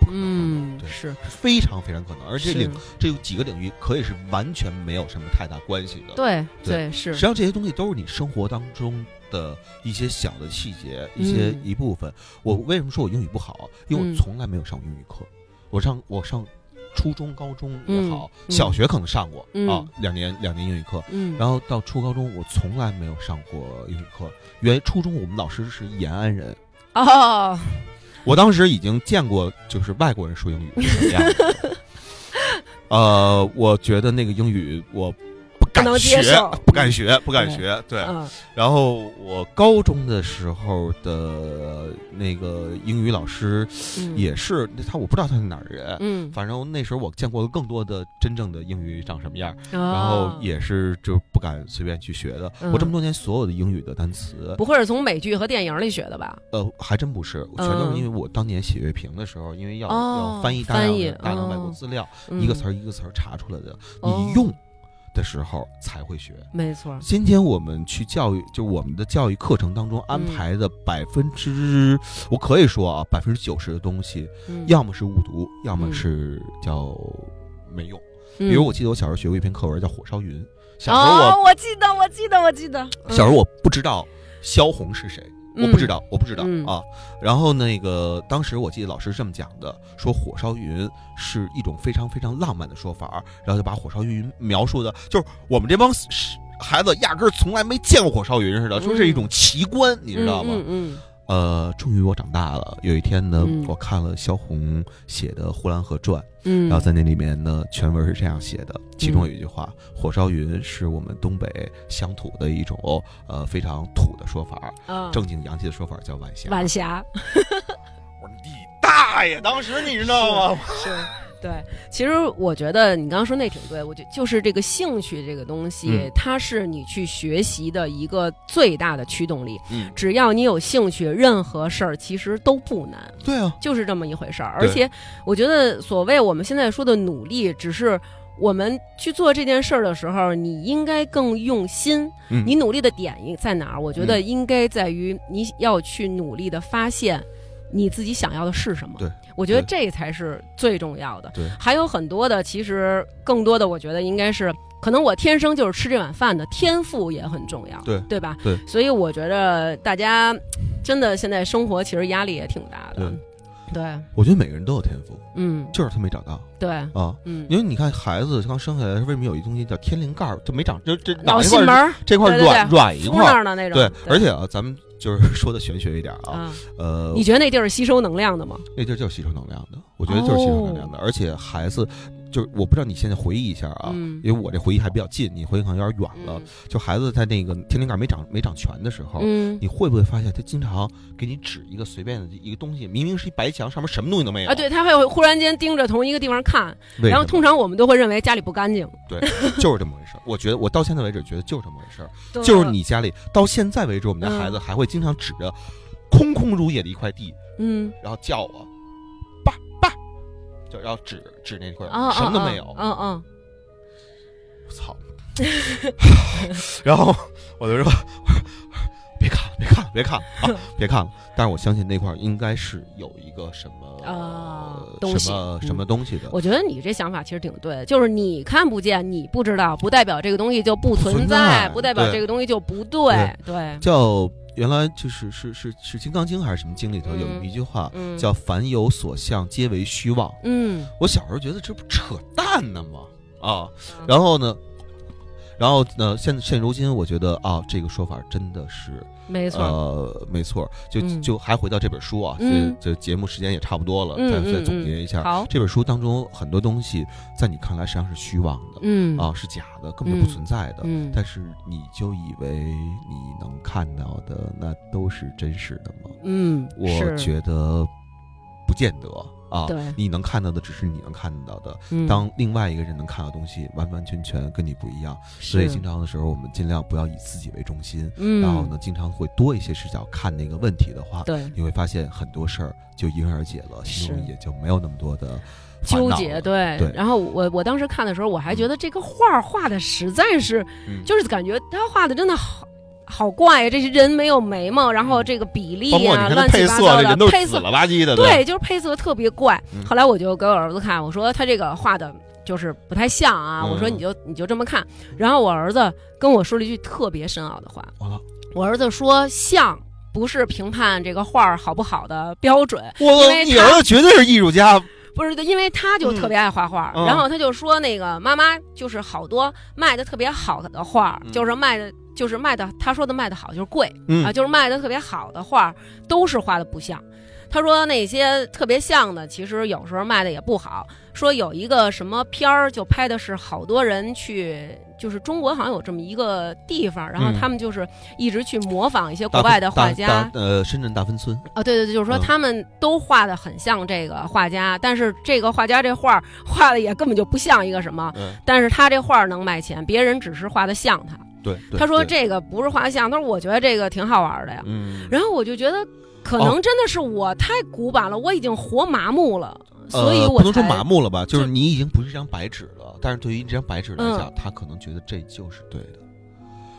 不可能，对，是非常非常可能，而且领这有几个领域可以是完全没有什么太大关系的，对对是，实际上这些东西都是你生活当中。的一些小的细节，一些一部分。我为什么说我英语不好？因为我从来没有上过英语课。我上我上初中、高中也好，小学可能上过啊，两年两年英语课。然后到初高中，我从来没有上过英语课。原初中我们老师是延安人哦，我当时已经见过，就是外国人说英语是什么样子。[laughs] 呃，我觉得那个英语我。敢学，不敢学，不敢学。对，然后我高中的时候的那个英语老师也是他，我不知道他是哪儿人。嗯，反正那时候我见过了更多的真正的英语长什么样，然后也是就不敢随便去学的。我这么多年所有的英语的单词，不会是从美剧和电影里学的吧？呃，还真不是，全都是因为我当年写阅评的时候，因为要要翻译大量大量外国资料，一个词儿一个词儿查出来的，你用。的时候才会学，没错。今天我们去教育，就我们的教育课程当中安排的百分之，我可以说啊，百分之九十的东西，要么是误读，要么是叫没用。比如我记得我小时候学过一篇课文叫《火烧云》，小时候我我记得我记得我记得，小时候我不知道萧红是谁。我不知道，我不知道啊。然后那个当时我记得老师这么讲的，说火烧云是一种非常非常浪漫的说法，然后就把火烧云描述的，就是我们这帮孩子压根儿从来没见过火烧云似的，说是一种奇观，你知道吗？嗯。呃，终于我长大了。有一天呢，我看了萧红写的《呼兰河传》，嗯，然后在那里面呢，全文是这样写的，其中有一句话：“火烧云是我们东北乡土的一种呃非常土的说法，正经洋气的说法叫晚霞。”晚霞。[laughs] 我说你大爷！当时你知道吗？是。对，其实我觉得你刚刚说那挺对，我觉就是这个兴趣这个东西，它是你去学习的一个最大的驱动力。嗯，只要你有兴趣，任何事儿其实都不难。对啊，就是这么一回事儿。而且我觉得，所谓我们现在说的努力，只是我们去做这件事儿的时候，你应该更用心。你努力的点在哪儿？我觉得应该在于你要去努力的发现。你自己想要的是什么？对，我觉得这才是最重要的。对，还有很多的，其实更多的，我觉得应该是，可能我天生就是吃这碗饭的，天赋也很重要。对，对吧？对，所以我觉得大家真的现在生活其实压力也挺大的。对，我觉得每个人都有天赋，嗯，就是他没找到。对啊，嗯，因为你看孩子刚生下来，为什么有一东西叫天灵盖儿，就没长，就这脑心门这块软软一块的那种。对，而且啊，咱们。就是说的玄学一点啊，呃，你觉得那地儿是吸收能量的吗？那地儿就是吸收能量的，我觉得就是吸收能量的，而且孩子。就是我不知道你现在回忆一下啊，因为我这回忆还比较近，你回忆可能有点远了。就孩子在那个天灵盖没长没长全的时候，你会不会发现他经常给你指一个随便的一个东西，明明是一白墙，上面什么东西都没有啊？对他会忽然间盯着同一个地方看，然后通常我们都会认为家里不干净。对，就是这么回事。我觉得我到现在为止觉得就是这么回事，就是你家里到现在为止，我们家孩子还会经常指着空空如也的一块地，嗯，然后叫我。就要指指那块什么都没有。嗯嗯。我操！[laughs] 然后我就说：“ [laughs] 别看了，别看了，别看了啊，别看了。”但是我相信那块应该是有一个什么啊什么什么东西的。我觉得你这想法其实挺对，就是你看不见，你不知道，不代表这个东西就不存在，不代表这个东西就不对。对。叫。原来就是是是是《金刚经》还是什么经里头有一句话叫“凡有所向，皆为虚妄”。嗯，我小时候觉得这不扯淡呢吗？啊，然后呢？然后呢？现现如今，我觉得啊，这个说法真的是没错。呃，没错。就就还回到这本书啊，这这节目时间也差不多了，再再总结一下。好，这本书当中很多东西，在你看来实际上是虚妄的，嗯啊，是假的，根本就不存在的。嗯，但是你就以为你能看到的那都是真实的吗？嗯，我觉得不见得。啊，对，你能看到的只是你能看到的。当另外一个人能看到东西，完完全全跟你不一样。所以经常的时候，我们尽量不要以自己为中心。嗯，然后呢，经常会多一些视角看那个问题的话，对，你会发现很多事儿就迎刃而解了，心中也就没有那么多的纠结。对，对。然后我我当时看的时候，我还觉得这个画画的实在是，就是感觉他画的真的好。好怪呀！这些人没有眉毛，然后这个比例啊，乱七八糟的配色，了吧唧的。对，就是配色特别怪。后来我就给我儿子看，我说他这个画的就是不太像啊。我说你就你就这么看。然后我儿子跟我说了一句特别深奥的话。我儿子说像不是评判这个画好不好的标准。我你儿子绝对是艺术家。不是，因为他就特别爱画画，然后他就说那个妈妈就是好多卖的特别好的画，就是卖的。就是卖的，他说的卖的好就是贵啊，就是卖的特别好的画都是画的不像。他说那些特别像的，其实有时候卖的也不好。说有一个什么片儿，就拍的是好多人去，就是中国好像有这么一个地方，然后他们就是一直去模仿一些国外的画家。呃，深圳大芬村。啊，对对对，就是说他们都画的很像这个画家，但是这个画家这画画的也根本就不像一个什么。但是他这画能卖钱，别人只是画的像他。对。他说这个不是画像，他说我觉得这个挺好玩的呀。嗯。然后我就觉得。可能真的是我太古板了，我已经活麻木了，所以我不能说麻木了吧，就是你已经不是一张白纸了。但是对于这张白纸来讲，他可能觉得这就是对的。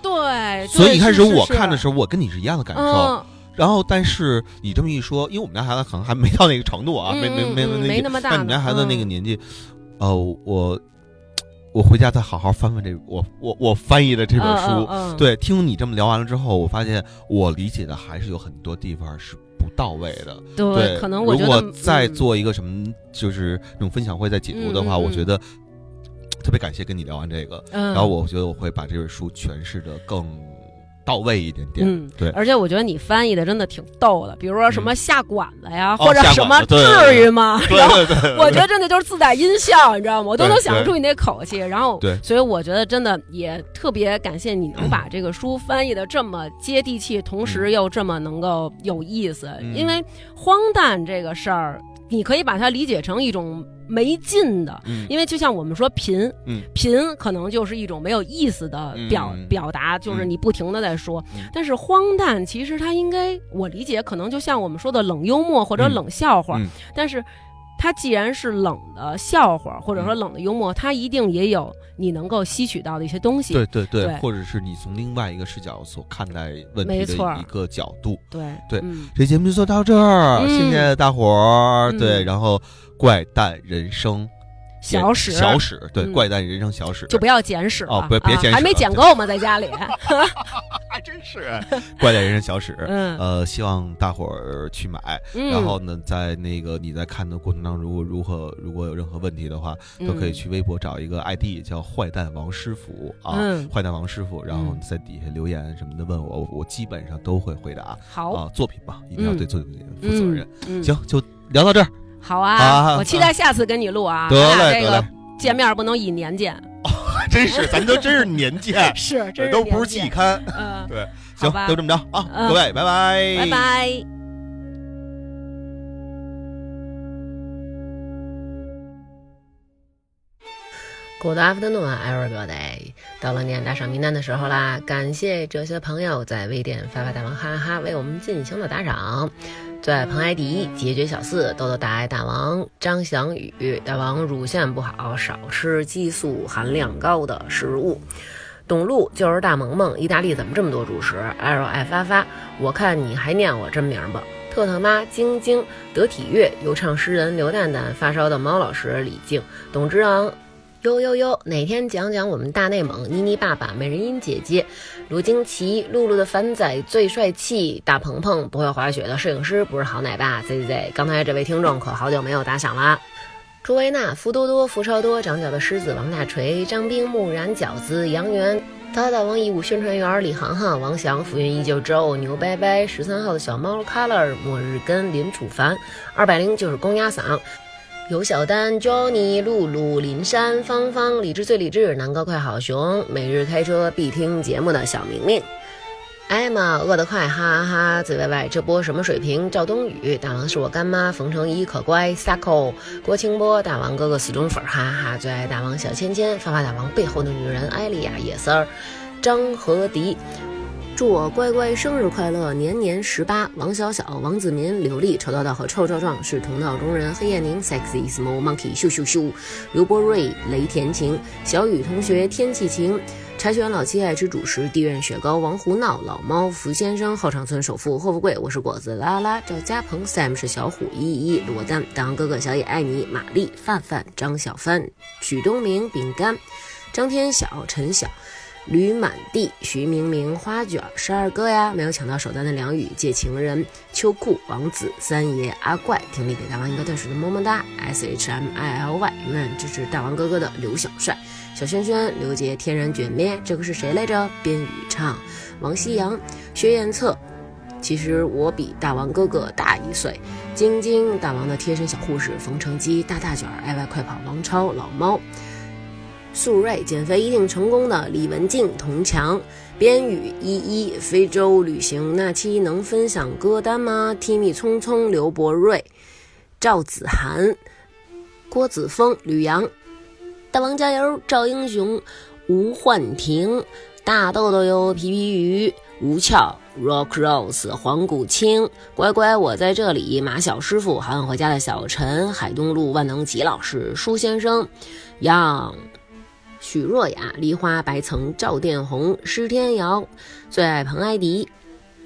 对，所以一开始我看的时候，我跟你是一样的感受。然后，但是你这么一说，因为我们家孩子可能还没到那个程度啊，没没没没那么大。但你们家孩子那个年纪，呃，我我回家再好好翻翻这我我我翻译的这本书。对，听你这么聊完了之后，我发现我理解的还是有很多地方是。不到位的，对，可能我如果再做一个什么，就是那种分享会再解读的话，我觉得特别感谢跟你聊完这个，然后我觉得我会把这本书诠释的更。到位一点点，嗯，对，而且我觉得你翻译的真的挺逗的，比如说什么下馆子呀，或者什么至于吗？然后我觉得真的就是自带音效，你知道吗？我都能想出你那口气。然后，对，所以我觉得真的也特别感谢你能把这个书翻译的这么接地气，同时又这么能够有意思。因为荒诞这个事儿，你可以把它理解成一种。没劲的，因为就像我们说贫，贫可能就是一种没有意思的表表达，就是你不停的在说。但是荒诞其实它应该，我理解可能就像我们说的冷幽默或者冷笑话，但是它既然是冷的笑话或者说冷的幽默，它一定也有你能够吸取到的一些东西。对对对，或者是你从另外一个视角所看待问题的一个角度。对对，这节目就做到这儿，谢谢大伙儿。对，然后。怪诞人生，小史。小史对怪诞人生小史。就不要捡屎哦，别别捡，还没捡够吗？在家里，[laughs] 还真是。[laughs] 怪诞人生小史。嗯，呃，希望大伙儿去买。然后呢，在那个你在看的过程当中，如果如何如果有任何问题的话，都可以去微博找一个 ID 叫坏蛋王师傅啊，坏蛋王师傅，然后在底下留言什么的问我，我基本上都会回答。好。啊，作品吧，一定要对作品负责任。行，就聊到这儿。好啊，我期待下次跟你录啊。得嘞，这个见面不能以年见。哦，真是，咱都真是年见，[laughs] 是，这都不是季刊。嗯，[laughs] 对，行，就这么着啊，各位，拜拜，拜拜。Good afternoon, everybody。到了念打赏名单的时候啦，感谢这些朋友在微店发发大王哈哈哈为我们进行了打赏。最爱彭艾迪，解决小四，豆豆大爱大王张翔宇，大王乳腺不好，少吃激素含量高的食物。董路就是大萌萌，意大利怎么这么多主食？L 爱发发，我看你还念我真名吧。特特妈晶晶，得体乐，有唱诗人刘蛋蛋，发烧的猫老师李静，董之昂。呦呦呦！哪天讲讲我们大内蒙妮妮爸爸、美人音姐姐、卢惊奇、露露的凡仔最帅气，大鹏鹏不会滑雪的摄影师不是好奶爸？Z Z Z！刚才这位听众可好久没有打响啦。朱维娜、福多多、福超多、长脚的狮子王大锤、张兵、木然、饺子、杨元、大大王义务宣传员李航航、王翔、浮云依旧、周牛拜拜、十三号的小猫 Color、末日根、林楚凡、二百零就是公鸭嗓。有小丹、Johnny、露露、林珊、芳芳、理智最理智、南哥快好熊、每日开车必听节目的小明明、艾玛饿得快，哈哈哈！ZYY 这波什么水平？赵冬雨大王是我干妈，冯成一可乖，Sako 郭清波大王哥哥死忠粉，哈哈！最爱大王小芊芊，发发大王背后的女人，艾丽亚野丝儿，张和迪。祝我乖乖生日快乐，年年十八。王小小、王子民、刘丽、丑道道和臭臭壮是同道中人。黑夜宁、sexy small monkey、咻咻咻。刘波瑞、雷田晴、小雨同学、天气晴。柴犬老七爱吃主食。地院雪糕、王胡闹、老猫、福先生、后场村首富霍富贵。我是果子啦啦。赵家鹏、Sam 是小虎。一一罗丹、大王哥哥、小野爱你、玛丽、范范、张小帆、曲东明、饼干、张天晓、陈晓。驴满地，徐明明，花卷，十二哥呀，没有抢到首单的梁宇，借情人，秋裤，王子，三爷，阿怪，听力给大王一个特殊的么么哒，S H M I L Y，永远支持大王哥哥的刘小帅，小轩轩，刘杰，天然卷面，这个是谁来着？边宇畅，王夕阳，薛彦策。其实我比大王哥哥大一岁。晶晶，大王的贴身小护士，冯成基，大大卷，爱外快跑，王超，老猫，素瑞，减肥一定成功的李文静，童强，边宇，依依，非洲旅行那期能分享歌单吗？Timmy 匆匆，刘博瑞，赵子涵，郭子峰，吕阳，大王加油，赵英雄，吴焕婷，大豆豆哟，皮皮鱼。吴俏、Rock Rose、黄谷清、乖乖，我在这里。马小师傅、好想回家的小陈、海东路万能吉老师、舒先生、杨、许若雅、梨花白层、赵殿红、施天瑶、最爱彭艾迪、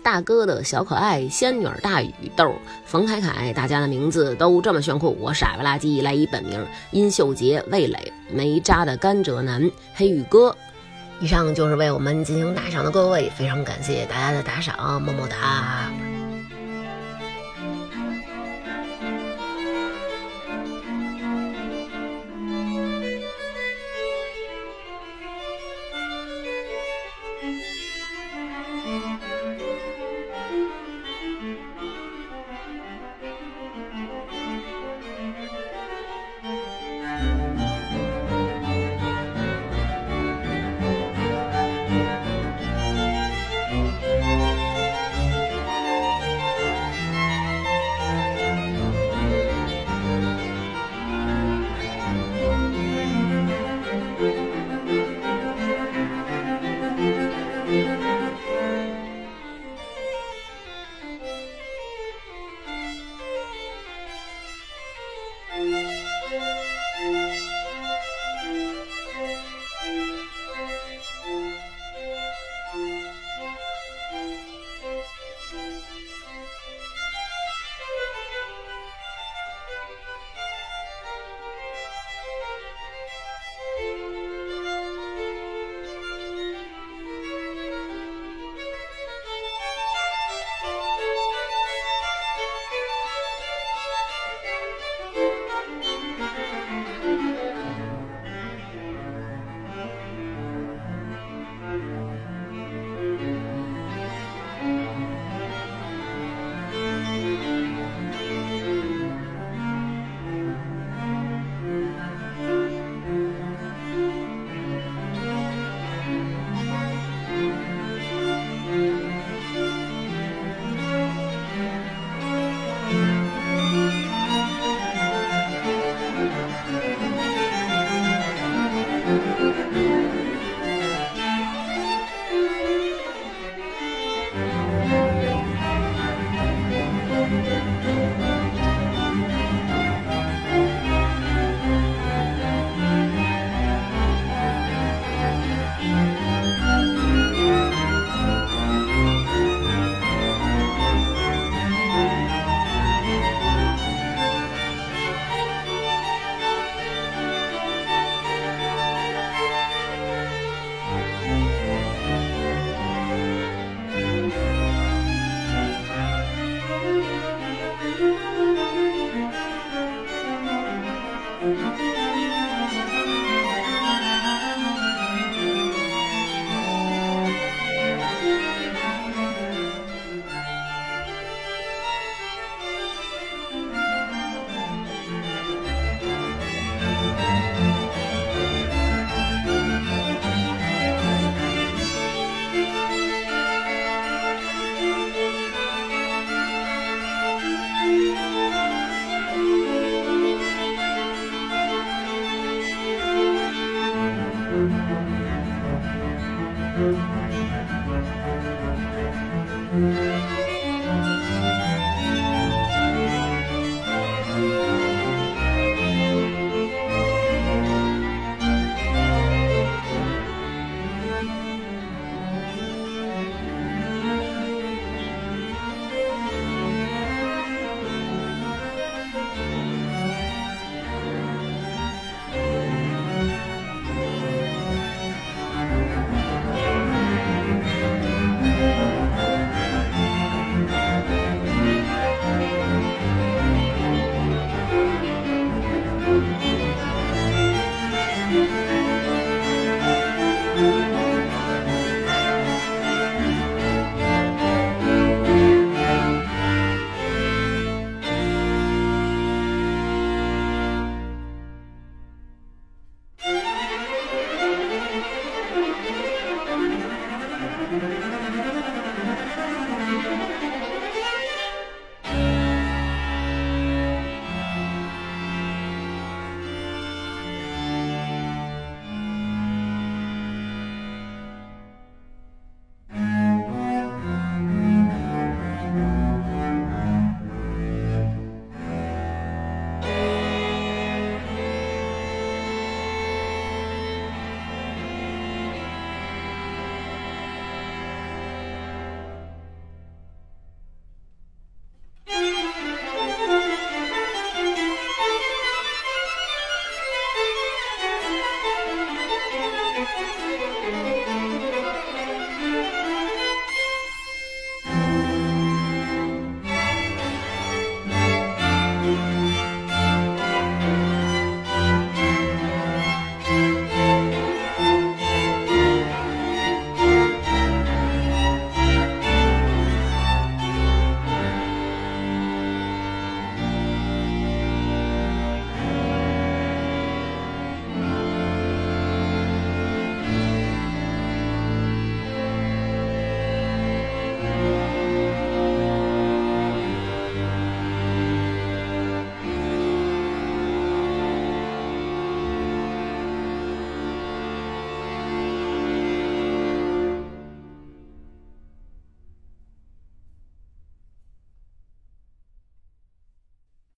大哥的小可爱、仙女大宇豆、冯凯凯，大家的名字都这么炫酷，我傻不拉几来一本名：殷秀杰、魏磊、没渣的甘蔗男、黑羽哥。以上就是为我们进行打赏的各位，非常感谢大家的打赏，么么哒。